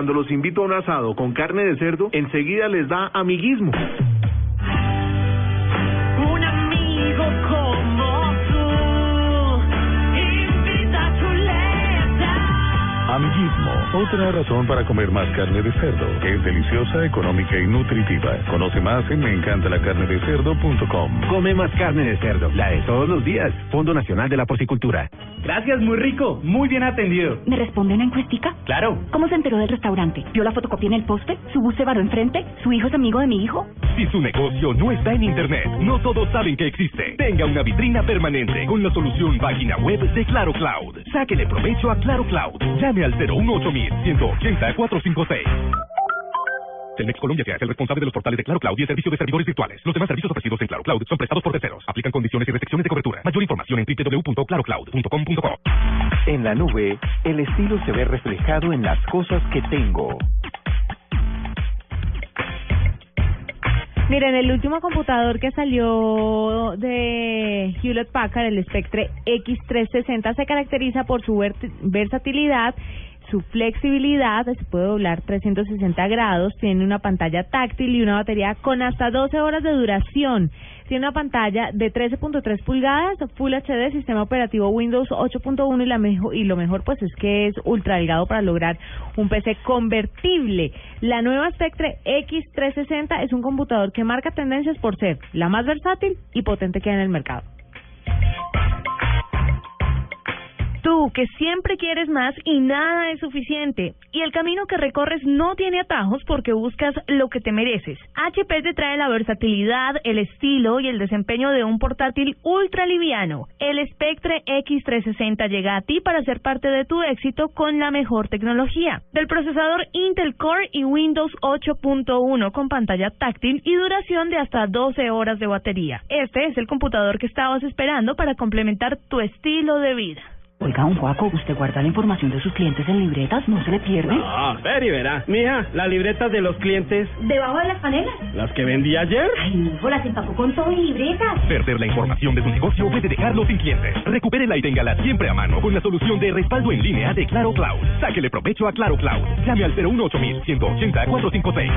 Cuando los invito a un asado con carne de cerdo, enseguida les da amiguismo. Un amigo como tú invita a chuleta. Amiguismo, otra razón para comer más carne de cerdo, que es deliciosa, económica y nutritiva. Conoce más en meencantalacarnedecerdo.com. Come más carne de cerdo, la de todos los días. Fondo Nacional de la Porcicultura. Gracias, muy rico, muy bien atendido. ¿Me responde una encuestica? Claro. ¿Cómo se enteró del restaurante? ¿Vio la fotocopia en el poste? ¿Su bus se varó enfrente? ¿Su hijo es amigo de mi hijo? Si su negocio no está en Internet, no todos saben que existe. Tenga una vitrina permanente con la solución página web de Claro Cloud. Sáquele provecho a Claro Cloud. Llame al 018 180 456. Telmex Colombia se hace el responsable de los portales de Claro Cloud y el servicio de servidores virtuales. Los demás servicios ofrecidos en Claro Cloud son prestados por terceros. Aplican condiciones y restricciones de cobertura. Mayor información en www.clarocloud.com.co. En la nube, el estilo se ve reflejado en las cosas que tengo. Miren, el último computador que salió de Hewlett Packard, el Spectre X360, se caracteriza por su vert- versatilidad, su flexibilidad, se puede doblar 360 grados, tiene una pantalla táctil y una batería con hasta 12 horas de duración. Tiene una pantalla de 13.3 pulgadas, Full HD, sistema operativo Windows 8.1 y, y lo mejor pues es que es ultra delgado para lograr un PC convertible. La nueva Spectre X360 es un computador que marca tendencias por ser la más versátil y potente que hay en el mercado. Tú, que siempre quieres más y nada es suficiente. Y el camino que recorres no tiene atajos porque buscas lo que te mereces. HP te trae la versatilidad, el estilo y el desempeño de un portátil ultra liviano. El Spectre X360 llega a ti para ser parte de tu éxito con la mejor tecnología. Del procesador Intel Core y Windows 8.1 con pantalla táctil y duración de hasta 12 horas de batería. Este es el computador que estabas esperando para complementar tu estilo de vida. Oiga, un Juaco, ¿usted guarda la información de sus clientes en libretas? ¿No se le pierde? Ah, ver y verá. Mija, las libretas de los clientes, ¿Debajo de las panelas? las que vendí ayer. Ay, hijo, las empacó con todo y libretas. Perder la información de su negocio puede dejarlo sin clientes. Recupérela y téngala siempre a mano con la solución de respaldo en línea de Claro Cloud. Sáquele provecho a Claro Cloud. Llame al 018 180 456.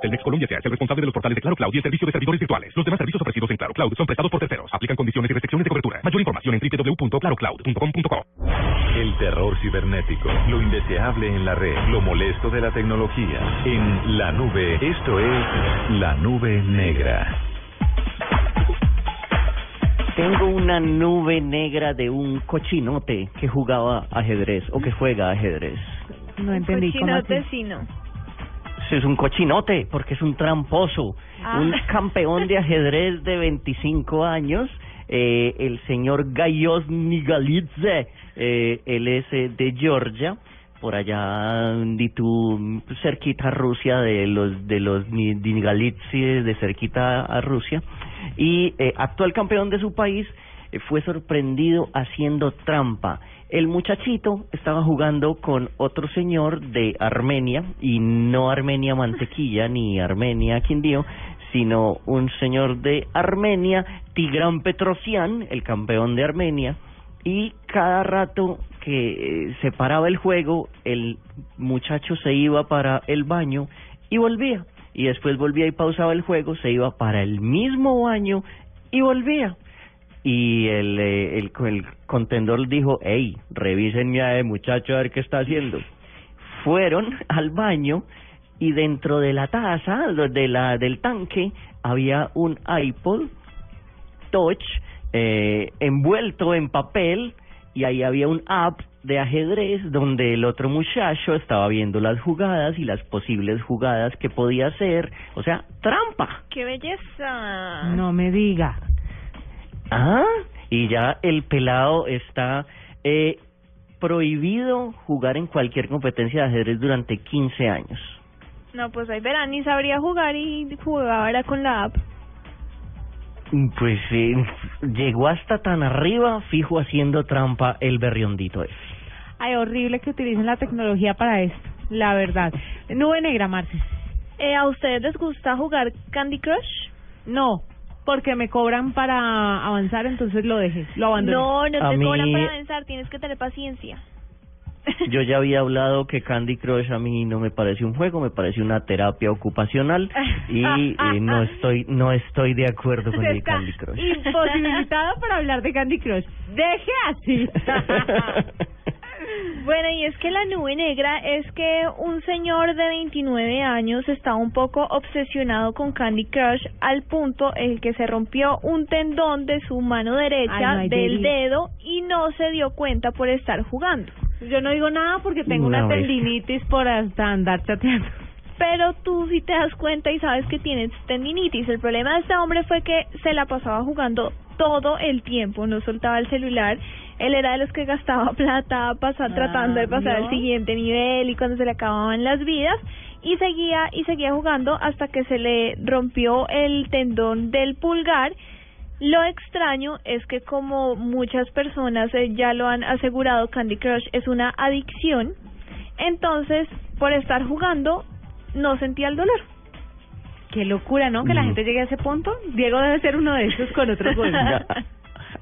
Telmex Colombia se hace el responsable de los portales de Claro Cloud y el servicio de servidores virtuales. Los demás servicios ofrecidos en Claro Cloud son prestados por terceros. Aplican condiciones y restricciones de cobertura. Mayor información en www.clarocloud.com.co. El terror cibernético, lo indeseable en la red, lo molesto de la tecnología. En la nube, esto es la nube negra. Tengo una nube negra de un cochinote que jugaba ajedrez o que juega ajedrez. No entendí cómo Cochinote así. sí, no. Es un cochinote porque es un tramposo, Ah. un campeón de ajedrez de 25 años, eh, el señor Gayos Nigalitze, eh, él es eh, de Georgia, por allá di tú, cerquita a Rusia, de los de los Ni- Nigalitze, de cerquita a Rusia, y eh, actual campeón de su país, eh, fue sorprendido haciendo trampa. El muchachito estaba jugando con otro señor de Armenia, y no Armenia Mantequilla ni Armenia Quindío, sino un señor de Armenia, Tigran Petrosian, el campeón de Armenia, y cada rato que eh, se paraba el juego, el muchacho se iba para el baño y volvía. Y después volvía y pausaba el juego, se iba para el mismo baño y volvía. Y el, eh, el, el contendor dijo, hey, revísenme a ese muchacho a ver qué está haciendo. Fueron al baño y dentro de la taza, de la, del tanque, había un iPod Touch eh, envuelto en papel y ahí había un app de ajedrez donde el otro muchacho estaba viendo las jugadas y las posibles jugadas que podía hacer, o sea, trampa. ¡Qué belleza! No me diga. Ah, y ya el pelado está eh, prohibido jugar en cualquier competencia de ajedrez durante 15 años. No, pues ahí verán, ni sabría jugar y jugaba era con la app. Pues eh, llegó hasta tan arriba, fijo haciendo trampa el berriondito ese. Ay, horrible que utilicen la tecnología para esto, la verdad. Nube negra, Marci. Eh, ¿A ustedes les gusta jugar Candy Crush? No, porque me cobran para avanzar, entonces lo dejé, lo abandoné. No, no A te cobran para avanzar, tienes que tener paciencia. Yo ya había hablado que Candy Crush a mí no me parece un juego, me parece una terapia ocupacional y eh, no estoy no estoy de acuerdo con el Está Candy Crush. imposibilitado para hablar de Candy Crush. Deje así. Bueno, y es que la nube negra es que un señor de 29 años está un poco obsesionado con Candy Crush al punto en el que se rompió un tendón de su mano derecha Ay, no hay del delito. dedo y no se dio cuenta por estar jugando. Yo no digo nada porque tengo una tendinitis por hasta andar chateando. Pero tú sí te das cuenta y sabes que tienes tendinitis. El problema de este hombre fue que se la pasaba jugando todo el tiempo, no soltaba el celular. Él era de los que gastaba plata pasar, tratando de pasar ¿no? al siguiente nivel y cuando se le acababan las vidas y seguía y seguía jugando hasta que se le rompió el tendón del pulgar. Lo extraño es que como muchas personas eh, ya lo han asegurado, Candy Crush es una adicción. Entonces, por estar jugando, no sentía el dolor. Qué locura, ¿no? Que la Mm. gente llegue a ese punto. Diego debe ser uno de esos con otros juegos.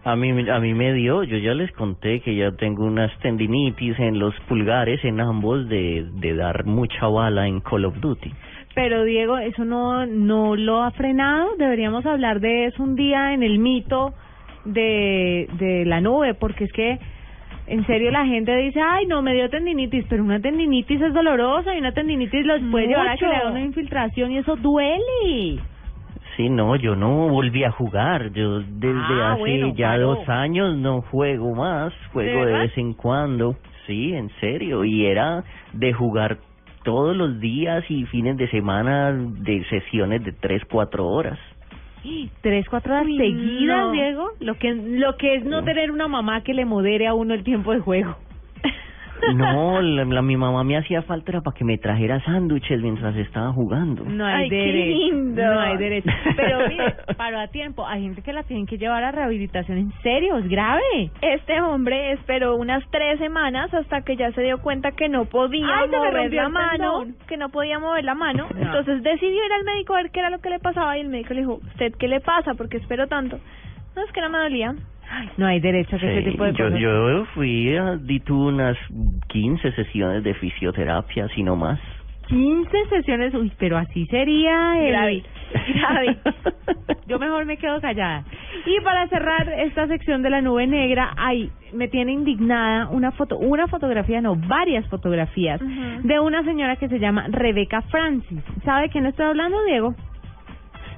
A mí a mí me dio, yo ya les conté que ya tengo unas tendinitis en los pulgares en ambos de de dar mucha bala en Call of Duty. Pero Diego, eso no no lo ha frenado. Deberíamos hablar de eso un día en el mito de de la nube, porque es que en serio la gente dice, ay, no, me dio tendinitis, pero una tendinitis es dolorosa y una tendinitis los puede llevar a que le hagan una infiltración y eso duele. Sí, no, yo no volví a jugar. Yo desde Ah, hace bueno, ya dos años no juego más. Juego de, vez en cuando. Sí, en serio. Y era de jugar todos los días y fines de semana de sesiones de tres, cuatro horas. Tres, cuatro horas seguidas, no. Diego. Lo que lo que es no tener una mamá que le modere a uno el tiempo de juego. No, la, la- mi mamá me hacía falta era para que me trajera sándwiches mientras estaba jugando. No hay Ay, qué derecho. lindo. No hay derecho. Pero mire, paró a tiempo. Hay gente que la tienen que llevar a rehabilitación en serio, es grave. Este hombre esperó unas tres semanas hasta que ya se dio cuenta que no podía Ay, mover la mano, que no podía mover la mano. No. Entonces decidió ir al médico a ver qué era lo que le pasaba y el médico le dijo, ¿usted qué le pasa? Porque esperó tanto. No, es que no me dolía. No hay derecho a que ese Sí, tipo de yo, cosas. yo fui a, di tuve unas 15 sesiones de fisioterapia, si no más. 15 sesiones, uy, pero así sería el... Grave, grave. Yo mejor me quedo callada. Y para cerrar esta sección de la nube negra, ay, me tiene indignada una foto, una fotografía, no, varias fotografías de una señora que se llama Rebeca Francis. ¿Sabe de quién estoy hablando, Diego?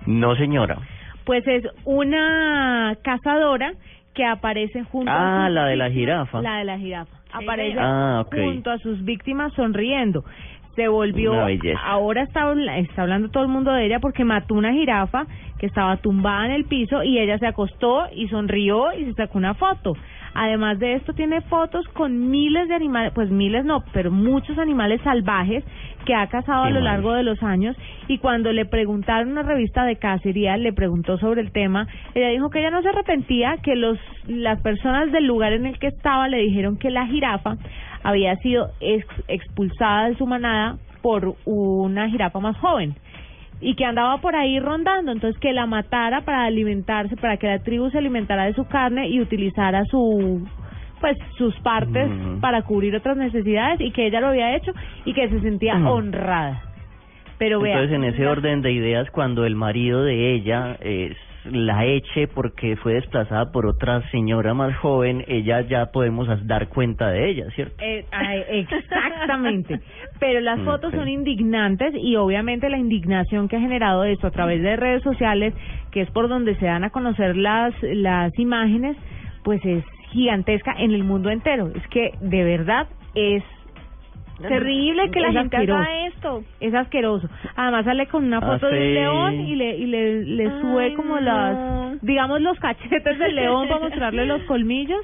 No, señora. Pues es una cazadora que aparece junto a Ah, sus la de la víctimas- jirafa. La de la jirafa. Aparece Ah, junto a sus víctimas sonriendo. Se volvió, ahora está, está hablando todo el mundo de ella porque mató una jirafa que estaba tumbada en el piso y ella se acostó y sonrió y se sacó una foto. Además de esto tiene fotos con miles de animales, pues miles no, pero muchos animales salvajes que ha cazado a lo largo de los años. Y cuando le preguntaron en una revista de cacería, le preguntó sobre el tema, ella dijo que ella no se arrepentía, que los las personas del lugar en el que estaba le dijeron que la jirafa había sido ex- expulsada de su manada por una jirafa más joven y que andaba por ahí rondando, entonces que la matara para alimentarse, para que la tribu se alimentara de su carne y utilizara su pues sus partes para cubrir otras necesidades y que ella lo había hecho y que se sentía honrada. Pero vea, Entonces, en ese orden de ideas, cuando el marido de ella es la eche porque fue desplazada por otra señora más joven, ella ya podemos dar cuenta de ella, ¿cierto? Eh, exactamente. Pero las fotos son indignantes y obviamente la indignación que ha generado esto a través de redes sociales, que es por donde se dan a conocer las, las imágenes, pues es gigantesca en el mundo entero. Es que de verdad es Terrible que la es gente asqueroso. haga esto. Es asqueroso. Además sale con una foto de un Hace- león y le y le, le sube Ay, como no. las digamos los cachetes del león para mostrarle los colmillos.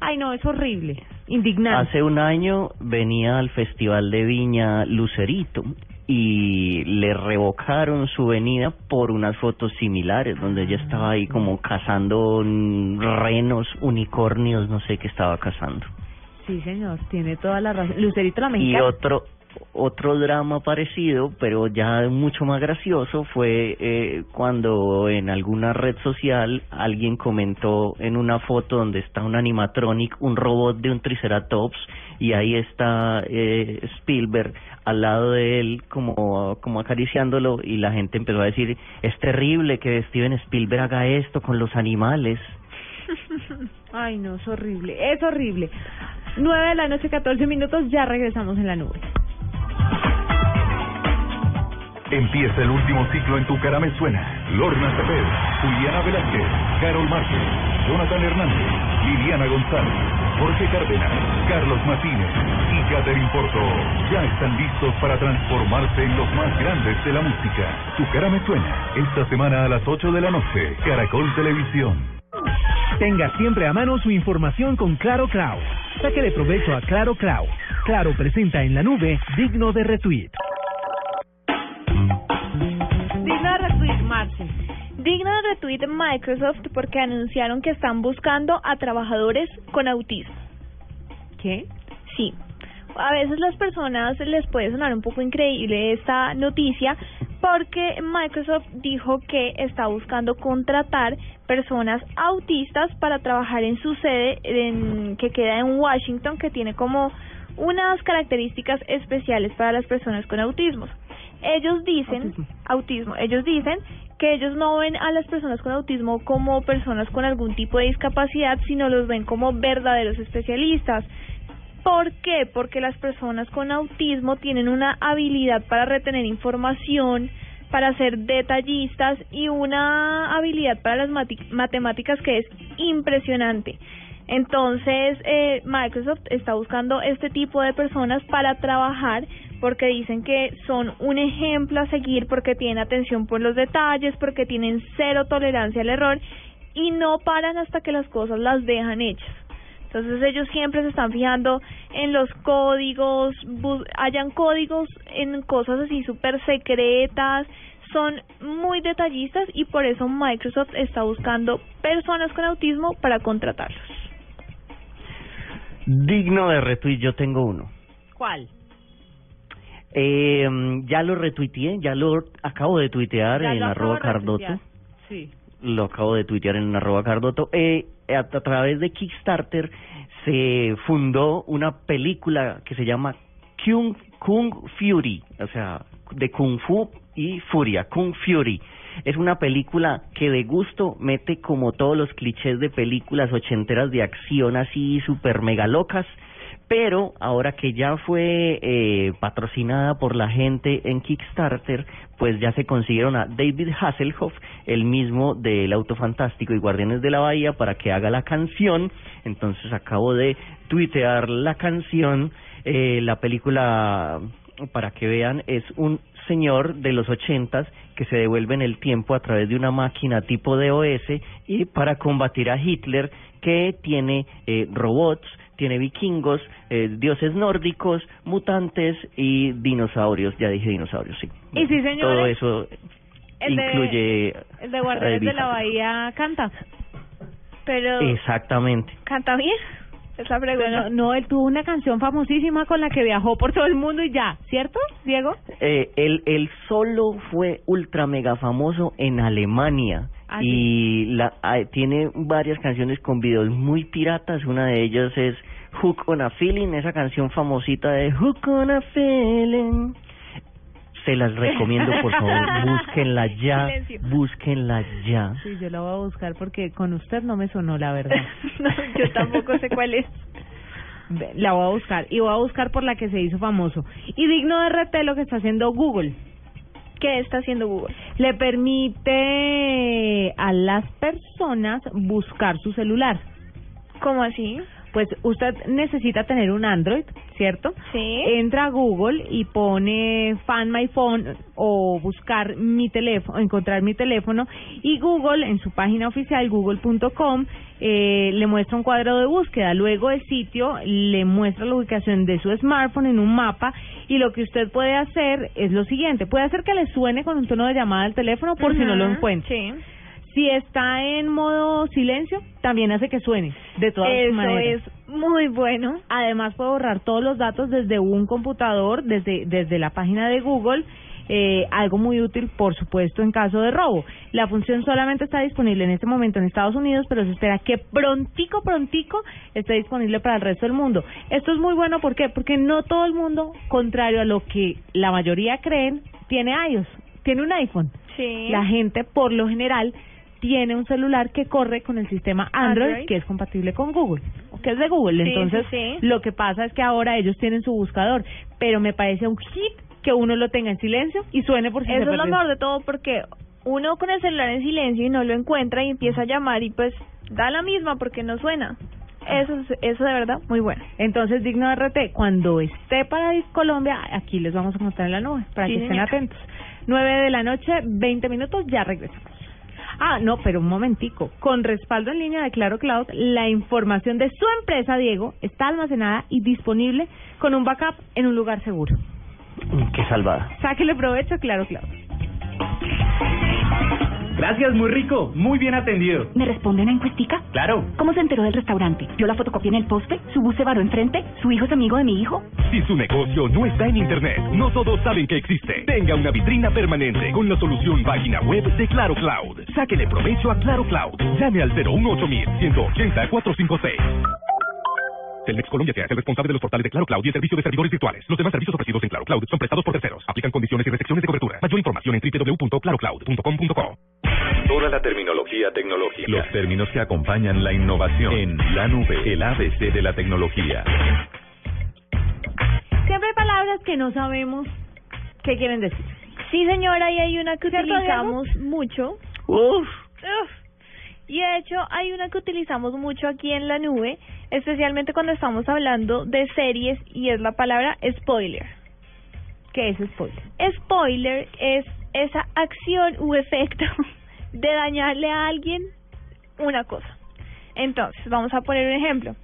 Ay, no, es horrible. Indignante. Hace un año venía al Festival de Viña Lucerito y le revocaron su venida por unas fotos similares donde ella estaba ahí como cazando renos, unicornios, no sé qué estaba cazando. Sí, señor, tiene toda la razón. Lucerito la Y mexicana. otro otro drama parecido, pero ya mucho más gracioso, fue eh, cuando en alguna red social alguien comentó en una foto donde está un animatronic, un robot de un triceratops, y ahí está eh, Spielberg al lado de él como, como acariciándolo y la gente empezó a decir, es terrible que Steven Spielberg haga esto con los animales. Ay, no, es horrible, es horrible. 9 de la noche, 14 minutos, ya regresamos en la nube. Empieza el último ciclo en Tu Cara Me Suena. Lorna Cepeda, Juliana Velázquez, Carol Márquez, Jonathan Hernández, Liliana González, Jorge Cárdenas, Carlos Martínez y Catherine Porto ya están listos para transformarse en los más grandes de la música. Tu Cara Me Suena, esta semana a las 8 de la noche, Caracol Televisión. Tenga siempre a mano su información con Claro Cloud. Sáquele provecho a Claro Cloud. Claro presenta en la nube digno de retweet. Digno de retweet, Marce. Digno de retweet Microsoft porque anunciaron que están buscando a trabajadores con autismo. ¿Qué? Sí. A veces las personas les puede sonar un poco increíble esta noticia porque Microsoft dijo que está buscando contratar personas autistas para trabajar en su sede en, que queda en Washington que tiene como unas características especiales para las personas con autismos. Ellos dicen, autismo, ellos dicen que ellos no ven a las personas con autismo como personas con algún tipo de discapacidad, sino los ven como verdaderos especialistas. ¿Por qué? Porque las personas con autismo tienen una habilidad para retener información, para ser detallistas y una habilidad para las matemáticas que es impresionante. Entonces, eh, Microsoft está buscando este tipo de personas para trabajar porque dicen que son un ejemplo a seguir porque tienen atención por los detalles, porque tienen cero tolerancia al error y no paran hasta que las cosas las dejan hechas. Entonces ellos siempre se están fijando en los códigos, hayan códigos en cosas así súper secretas, son muy detallistas y por eso Microsoft está buscando personas con autismo para contratarlos. Digno de retweet, yo tengo uno. ¿Cuál? Eh, ya lo retuiteé, ya lo acabo de tuitear Ya en arroba cardoto. Sí. Lo acabo de tuitear en arroba cardoto. Eh, a, a través de Kickstarter se fundó una película que se llama Kung, Kung Fury, o sea, de Kung Fu y Furia, Kung Fury. Es una película que de gusto mete como todos los clichés de películas ochenteras de acción así super mega locas, pero ahora que ya fue eh, patrocinada por la gente en Kickstarter, pues ya se consiguieron a David Hasselhoff, el mismo del Auto Fantástico y Guardianes de la Bahía, para que haga la canción. Entonces acabo de tuitear la canción. Eh, la película, para que vean, es un señor de los ochentas que se devuelve en el tiempo a través de una máquina tipo DOS y para combatir a Hitler que tiene eh, robots, tiene vikingos, eh, dioses nórdicos, mutantes y dinosaurios. Ya dije dinosaurios, sí. Y sí, señores, Todo eso el de- incluye... El de Guardianes de la Bahía canta. Pero Exactamente. canta bien, es la pregunta. Pero no, él tuvo una canción famosísima con la que viajó por todo el mundo y ya, ¿cierto, Diego? Eh, él, él solo fue ultra mega famoso en Alemania Ah, y la, ah, tiene varias canciones con videos muy piratas. Una de ellas es Hook on a Feeling, esa canción famosita de Hook on a Feeling. Se las recomiendo, por favor, búsquenla ya, Silencio. búsquenla ya. Sí, yo la voy a buscar porque con usted no me sonó, la verdad. no, yo tampoco sé cuál es. La voy a buscar y voy a buscar por la que se hizo famoso. Y digno de RT lo que está haciendo Google. ¿Qué está haciendo Google? Le permite a las personas buscar su celular. ¿Cómo así? Pues usted necesita tener un Android, ¿cierto? Sí. Entra a Google y pone Find My Phone o buscar mi teléfono, encontrar mi teléfono y Google en su página oficial google.com eh, le muestra un cuadro de búsqueda. Luego el sitio le muestra la ubicación de su smartphone en un mapa y lo que usted puede hacer es lo siguiente. Puede hacer que le suene con un tono de llamada al teléfono por si no lo encuentra. Sí. Si está en modo silencio, también hace que suene, de todas Eso maneras. es Muy bueno. Además puede borrar todos los datos desde un computador, desde, desde la página de Google. Eh, algo muy útil, por supuesto, en caso de robo. La función solamente está disponible en este momento en Estados Unidos, pero se espera que prontico, prontico esté disponible para el resto del mundo. Esto es muy bueno, ¿por qué? Porque no todo el mundo, contrario a lo que la mayoría creen, tiene iOS, tiene un iPhone. Sí. La gente, por lo general, tiene un celular que corre con el sistema Android, Android. que es compatible con Google, que es de Google. Sí, Entonces, sí, sí. lo que pasa es que ahora ellos tienen su buscador, pero me parece un hit que uno lo tenga en silencio y suene por si se Eso es lo mejor de todo porque uno con el celular en silencio y no lo encuentra y empieza a llamar y pues da la misma porque no suena. Eso es, eso de verdad muy bueno. Entonces, digno de RT, cuando esté para Colombia, aquí les vamos a contar en la nube, para que estén señora. atentos. 9 de la noche, 20 minutos, ya regresamos. Ah, no, pero un momentico. Con respaldo en línea de Claro Cloud, la información de su empresa, Diego, está almacenada y disponible con un backup en un lugar seguro. Mm, Qué salvada. Sáquele provecho a Claro Cloud. Gracias, muy rico. Muy bien atendido. ¿Me responde una encuestica? Claro. ¿Cómo se enteró del restaurante? ¿Vio la fotocopia en el poste? ¿Su bus se varó enfrente? ¿Su hijo es amigo de mi hijo? Si su negocio no está en Internet, no todos saben que existe. Tenga una vitrina permanente con la solución página web de Claro Cloud. Sáquele provecho a Claro Cloud. Llame al 018 180 456. Telmex Colombia se hace responsable de los portales de Claro Cloud y el servicio de servidores virtuales. Los demás servicios ofrecidos en Claro Cloud son prestados por terceros. Aplican condiciones y restricciones de cobertura. Mayor información en www.clarocloud.com.co. Toda la terminología tecnológica. Los términos que acompañan la innovación. En la nube, el ABC de la tecnología. Siempre hay palabras que no sabemos qué quieren decir. Sí, señora, y hay una que ¿Cierto, utilizamos mucho. Uf. Uf. Y de hecho hay una que utilizamos mucho aquí en la nube, especialmente cuando estamos hablando de series y es la palabra spoiler. ¿Qué es spoiler? Spoiler es esa acción u efecto de dañarle a alguien una cosa. Entonces, vamos a poner un ejemplo.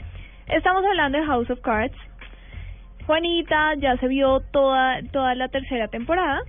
Estamos hablando de House of Cards. Juanita ya se vio toda toda la tercera temporada.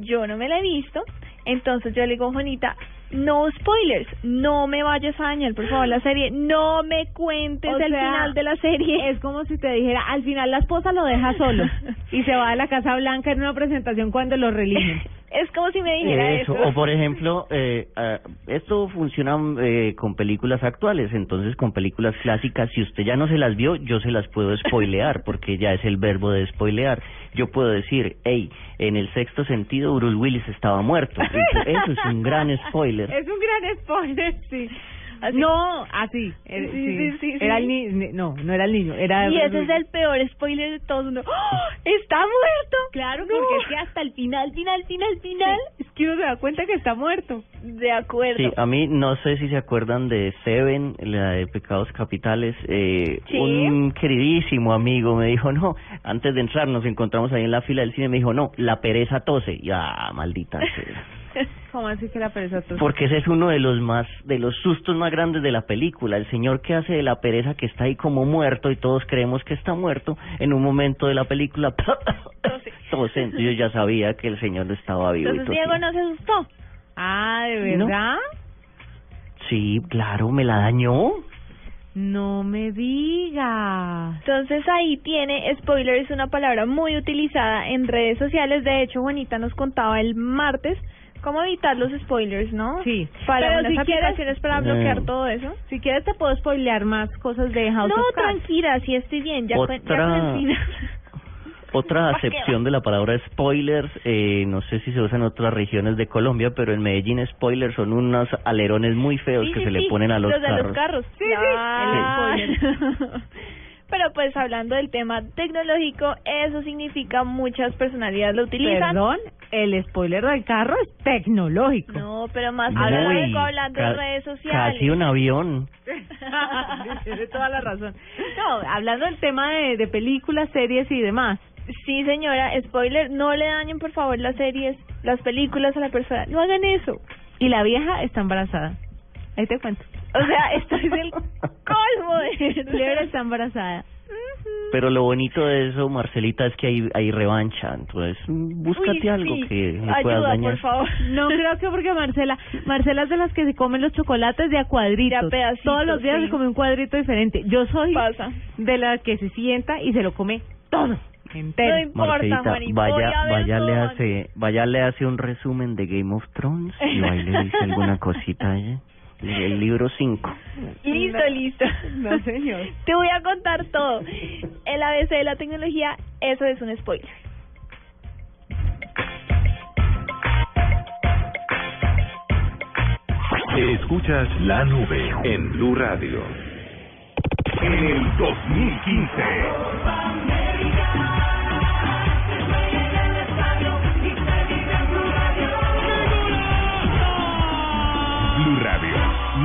Yo no me la he visto. Entonces yo le digo, Juanita, no spoilers, no me vayas a dañar, por favor, la serie, no me cuentes O el sea, final de la serie. Es como si te dijera, al final la esposa lo deja solo y se va a la Casa Blanca en una presentación cuando lo religen. Es como si me dijera Eso, eso. o por ejemplo, eh, ah, esto funciona eh, con películas actuales, entonces con películas clásicas, si usted ya no se las vio, yo se las puedo spoilear, porque ya es el verbo de spoilear. Yo puedo decir, hey, en el sexto sentido Bruce Willis estaba muerto. Eso, es un gran spoiler. Es un gran spoiler, sí. No, así. eh, Sí, sí, sí, Era el niño, no, no era el niño, era... Y ese es el peor spoiler de todo el mundo. ¡Oh! ¡Está muerto! Claro, No. porque es que hasta el final, final, final, final, es que uno se da cuenta que está muerto. De acuerdo. Sí, a mí no sé si se acuerdan de Seven, la de Pecados Capitales. Eh, Sí. Un queridísimo amigo me dijo, no, antes de entrar nos encontramos ahí en la fila del cine, me dijo, no, la pereza tose. Ya, maldita sea. ¿Cómo así que la pereza? Porque ese es uno de los más, de los sustos más grandes de la película. El señor que hace de la pereza que está ahí como muerto y todos creemos que está muerto, en un momento de la película tose. Entonces yo ya sabía que el señor no estaba vivo. Entonces. Diego no se asustó. Ah, ¿de No. verdad? Sí, claro, me la dañó. No me digas. Entonces ahí tiene, spoiler es una palabra muy utilizada en redes sociales. De hecho, Juanita nos contaba el martes cómo evitar los spoilers, ¿no? Sí. Para Pero si quieres- para bloquear Eh. todo eso. Si quieres te puedo spoilear más cosas de House no, of Cards. tranquila, sí estoy bien. Ya, Otra- con el final. Otra ¿Pa' qué acepción de la palabra spoilers, eh, no sé si se usa en otras regiones de Colombia, pero en Medellín spoilers son unos alerones muy feos Sí, que sí, se le ponen a los, de carros. los carros. Sí, Ya. sí, el spoiler. Pero pues hablando del tema tecnológico, eso significa muchas personalidades lo utilizan. Perdón, el spoiler del carro es tecnológico. No, pero más tecnológico hablando de redes sociales. Casi un avión. Tiene toda la razón. No, hablando del tema de, de películas, series y demás. Sí, señora, spoiler, no le dañen por favor las series, las películas a la persona. No hagan eso. Y la vieja está embarazada. Ahí te cuento. O sea, esto es el colmo de... Lebra está embarazada. Pero lo bonito de eso, Marcelita, es que hay, hay revancha. Entonces, mm, búscate Uy, algo sí. que me puedas dañar. No creo que porque Marcela, Marcela es de las que se comen los chocolates de a cuadritos. pedacitos, Todos los días sí. se come un cuadrito diferente. Yo soy de las que se sienta y se lo come todo entero. Marcelita, vaya, vaya le hace, vaya le hace un resumen de Game of Thrones y ahí le dice alguna cosita a ella. El libro 5. Listo, listo. No, señor. Te voy a contar todo. El ABC de la tecnología, eso es un spoiler. Escuchas la nube en Blue Radio. En el 2015. Blue Radio,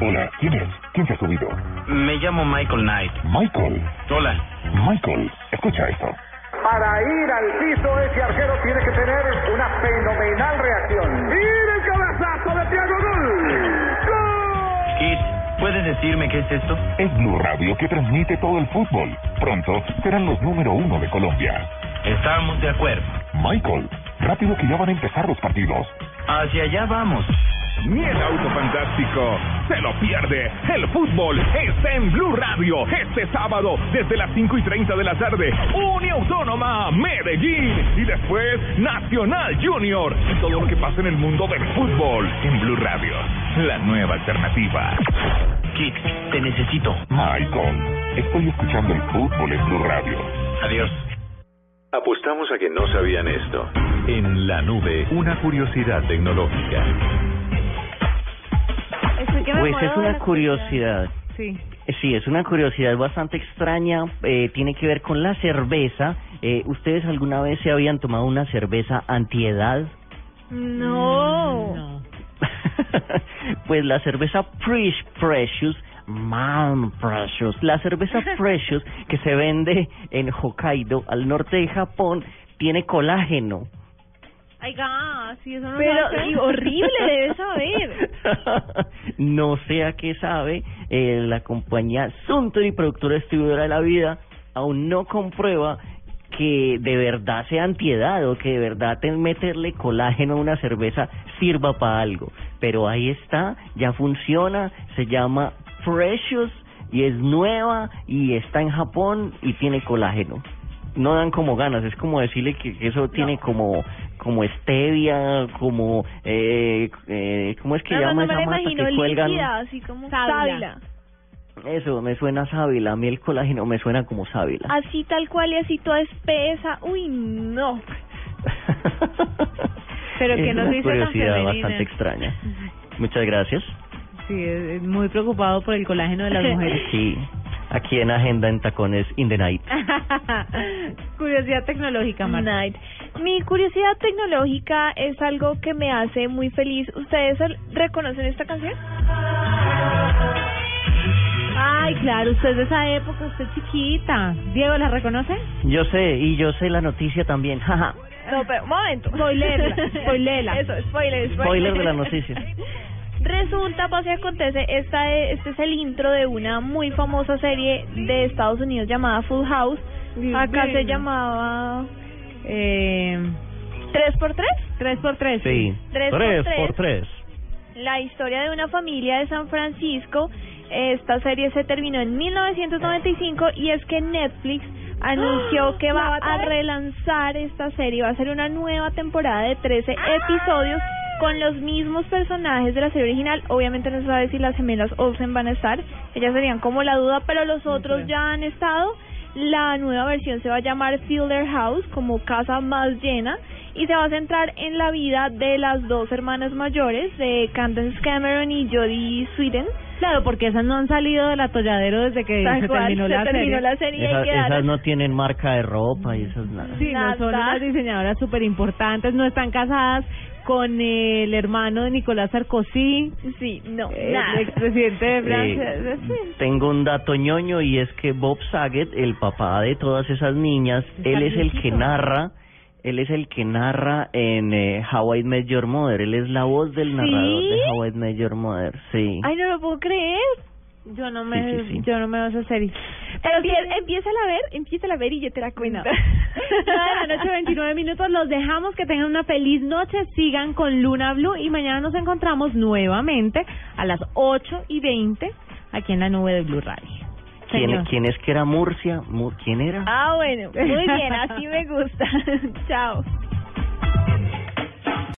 Hola, ¿quién es? ¿Quién se ha subido? Me llamo Michael Knight. Michael. Hola. Michael, escucha esto. Para ir al piso, ese arquero tiene que tener una fenomenal reacción. ¡Y el cabezazo de Thiago Gol! Kid, ¿puedes decirme qué es esto? Es Blue Radio que transmite todo el fútbol. Pronto serán los número uno de Colombia. Estamos de acuerdo. Michael, rápido que ya van a empezar los partidos. Hacia allá vamos. Ni el auto fantástico se lo pierde. El fútbol está en Blue Radio este sábado desde las 5 y 30 de la tarde. Unión Autónoma Medellín y después Nacional Junior. Y todo lo que pasa en el mundo del fútbol en Blue Radio. La nueva alternativa. Kid, te necesito. Michael, estoy escuchando el fútbol en Blue Radio. Adiós. Apostamos a que no sabían esto. En la nube, una curiosidad tecnológica. Pues es una curiosidad. Sí. Sí, es una curiosidad bastante extraña. eh, tiene que ver con la cerveza. Eh, ¿Ustedes alguna vez se habían tomado una cerveza antiedad? No. pues la cerveza Fresh Precious, Man Precious, la cerveza Precious que se vende en Hokkaido, al norte de Japón, tiene colágeno. Ay, gas, sí, eso no Pero, sabe. y horrible, debe saber. no sé a qué sabe, eh, la compañía Suntory, productora distribuidora de la vida, aún no comprueba que de verdad sea antiedad o que de verdad meterle colágeno a una cerveza sirva para algo. Pero ahí está, ya funciona, se llama Precious y es nueva y está en Japón y tiene colágeno. No dan como ganas, es como decirle que, que eso tiene como como stevia, como eh, eh, ¿cómo es que No, llama no me esa mata imagino que cuelgan? líquida, así como Sábila. sábila. Eso, me suena sábila, a mí el colágeno me suena como sábila. Así tal cual y así toda espesa. Uy, no. Pero que es no una tan curiosidad bastante extraña. Muchas gracias. Sí, es es muy preocupado por el colágeno de las mujeres. Sí, aquí en Agenda en Tacones in the Night. Curiosidad tecnológica, Marta. Night. Mi curiosidad tecnológica es algo que me hace muy feliz. ¿Ustedes reconocen esta canción? Ay, claro, usted es de esa época, usted es chiquita. Diego, ¿la reconoce? Yo sé, y yo sé la noticia también. No, pero un momento. Spoilerla, spoilerla. Eso, spoiler, spoiler. Spoiler de la noticia. Resulta, pasa y acontece, esta es, este es el intro de una muy famosa serie de Estados Unidos llamada Full House. Acá se llamaba... Eh, ¿Tres por tres? Tres por tres. Sí. Tres por tres tres. por tres. La historia de una familia de San Francisco. Esta serie se terminó en 1995 y es que Netflix anunció que va a relanzar esta serie. Va a ser una nueva temporada de 13 episodios con los mismos personajes de la serie original. Obviamente no se sabe si las gemelas Olsen van a estar. Ellas serían como la duda, pero los otros ya han estado. La nueva versión se va a llamar Fielder House, como casa más llena, y se va a centrar en la vida de las dos hermanas mayores, de Candace Cameron y Jodie Sweden, Claro, porque esas no han salido del atolladero desde que se cual, terminó, se la, terminó serie. la serie y Esas, no tienen marca de ropa y esas nada. Sí, no son unas diseñadoras súper importantes, no están casadas con el hermano de Nicolás Sarkozy, Sí, no, el nada. expresidente de Francia. Eh, tengo un dato ñoño y es que Bob Saget, el papá de todas esas niñas, él es el que narra, él es el que narra en eh, How I Met Your Mother, él es la voz del narrador ¿Sí? de How I Met Your Mother, sí. Ay, no lo puedo creer. Yo no me, Sí, sí, sí. yo no me veo esa serie. Pero empieza a ver, empieza a ver y yo te la cuento. De la noche, 29 minutos. Los dejamos que tengan una feliz noche. Sigan con Luna Blue y mañana nos encontramos nuevamente a las 8 y 20 aquí en la nube de Blue Radio. ¿Quién. ¿Quién es que era Murcia? Mur- ¿Quién era? ah, bueno, muy bien, así me gusta. Chao.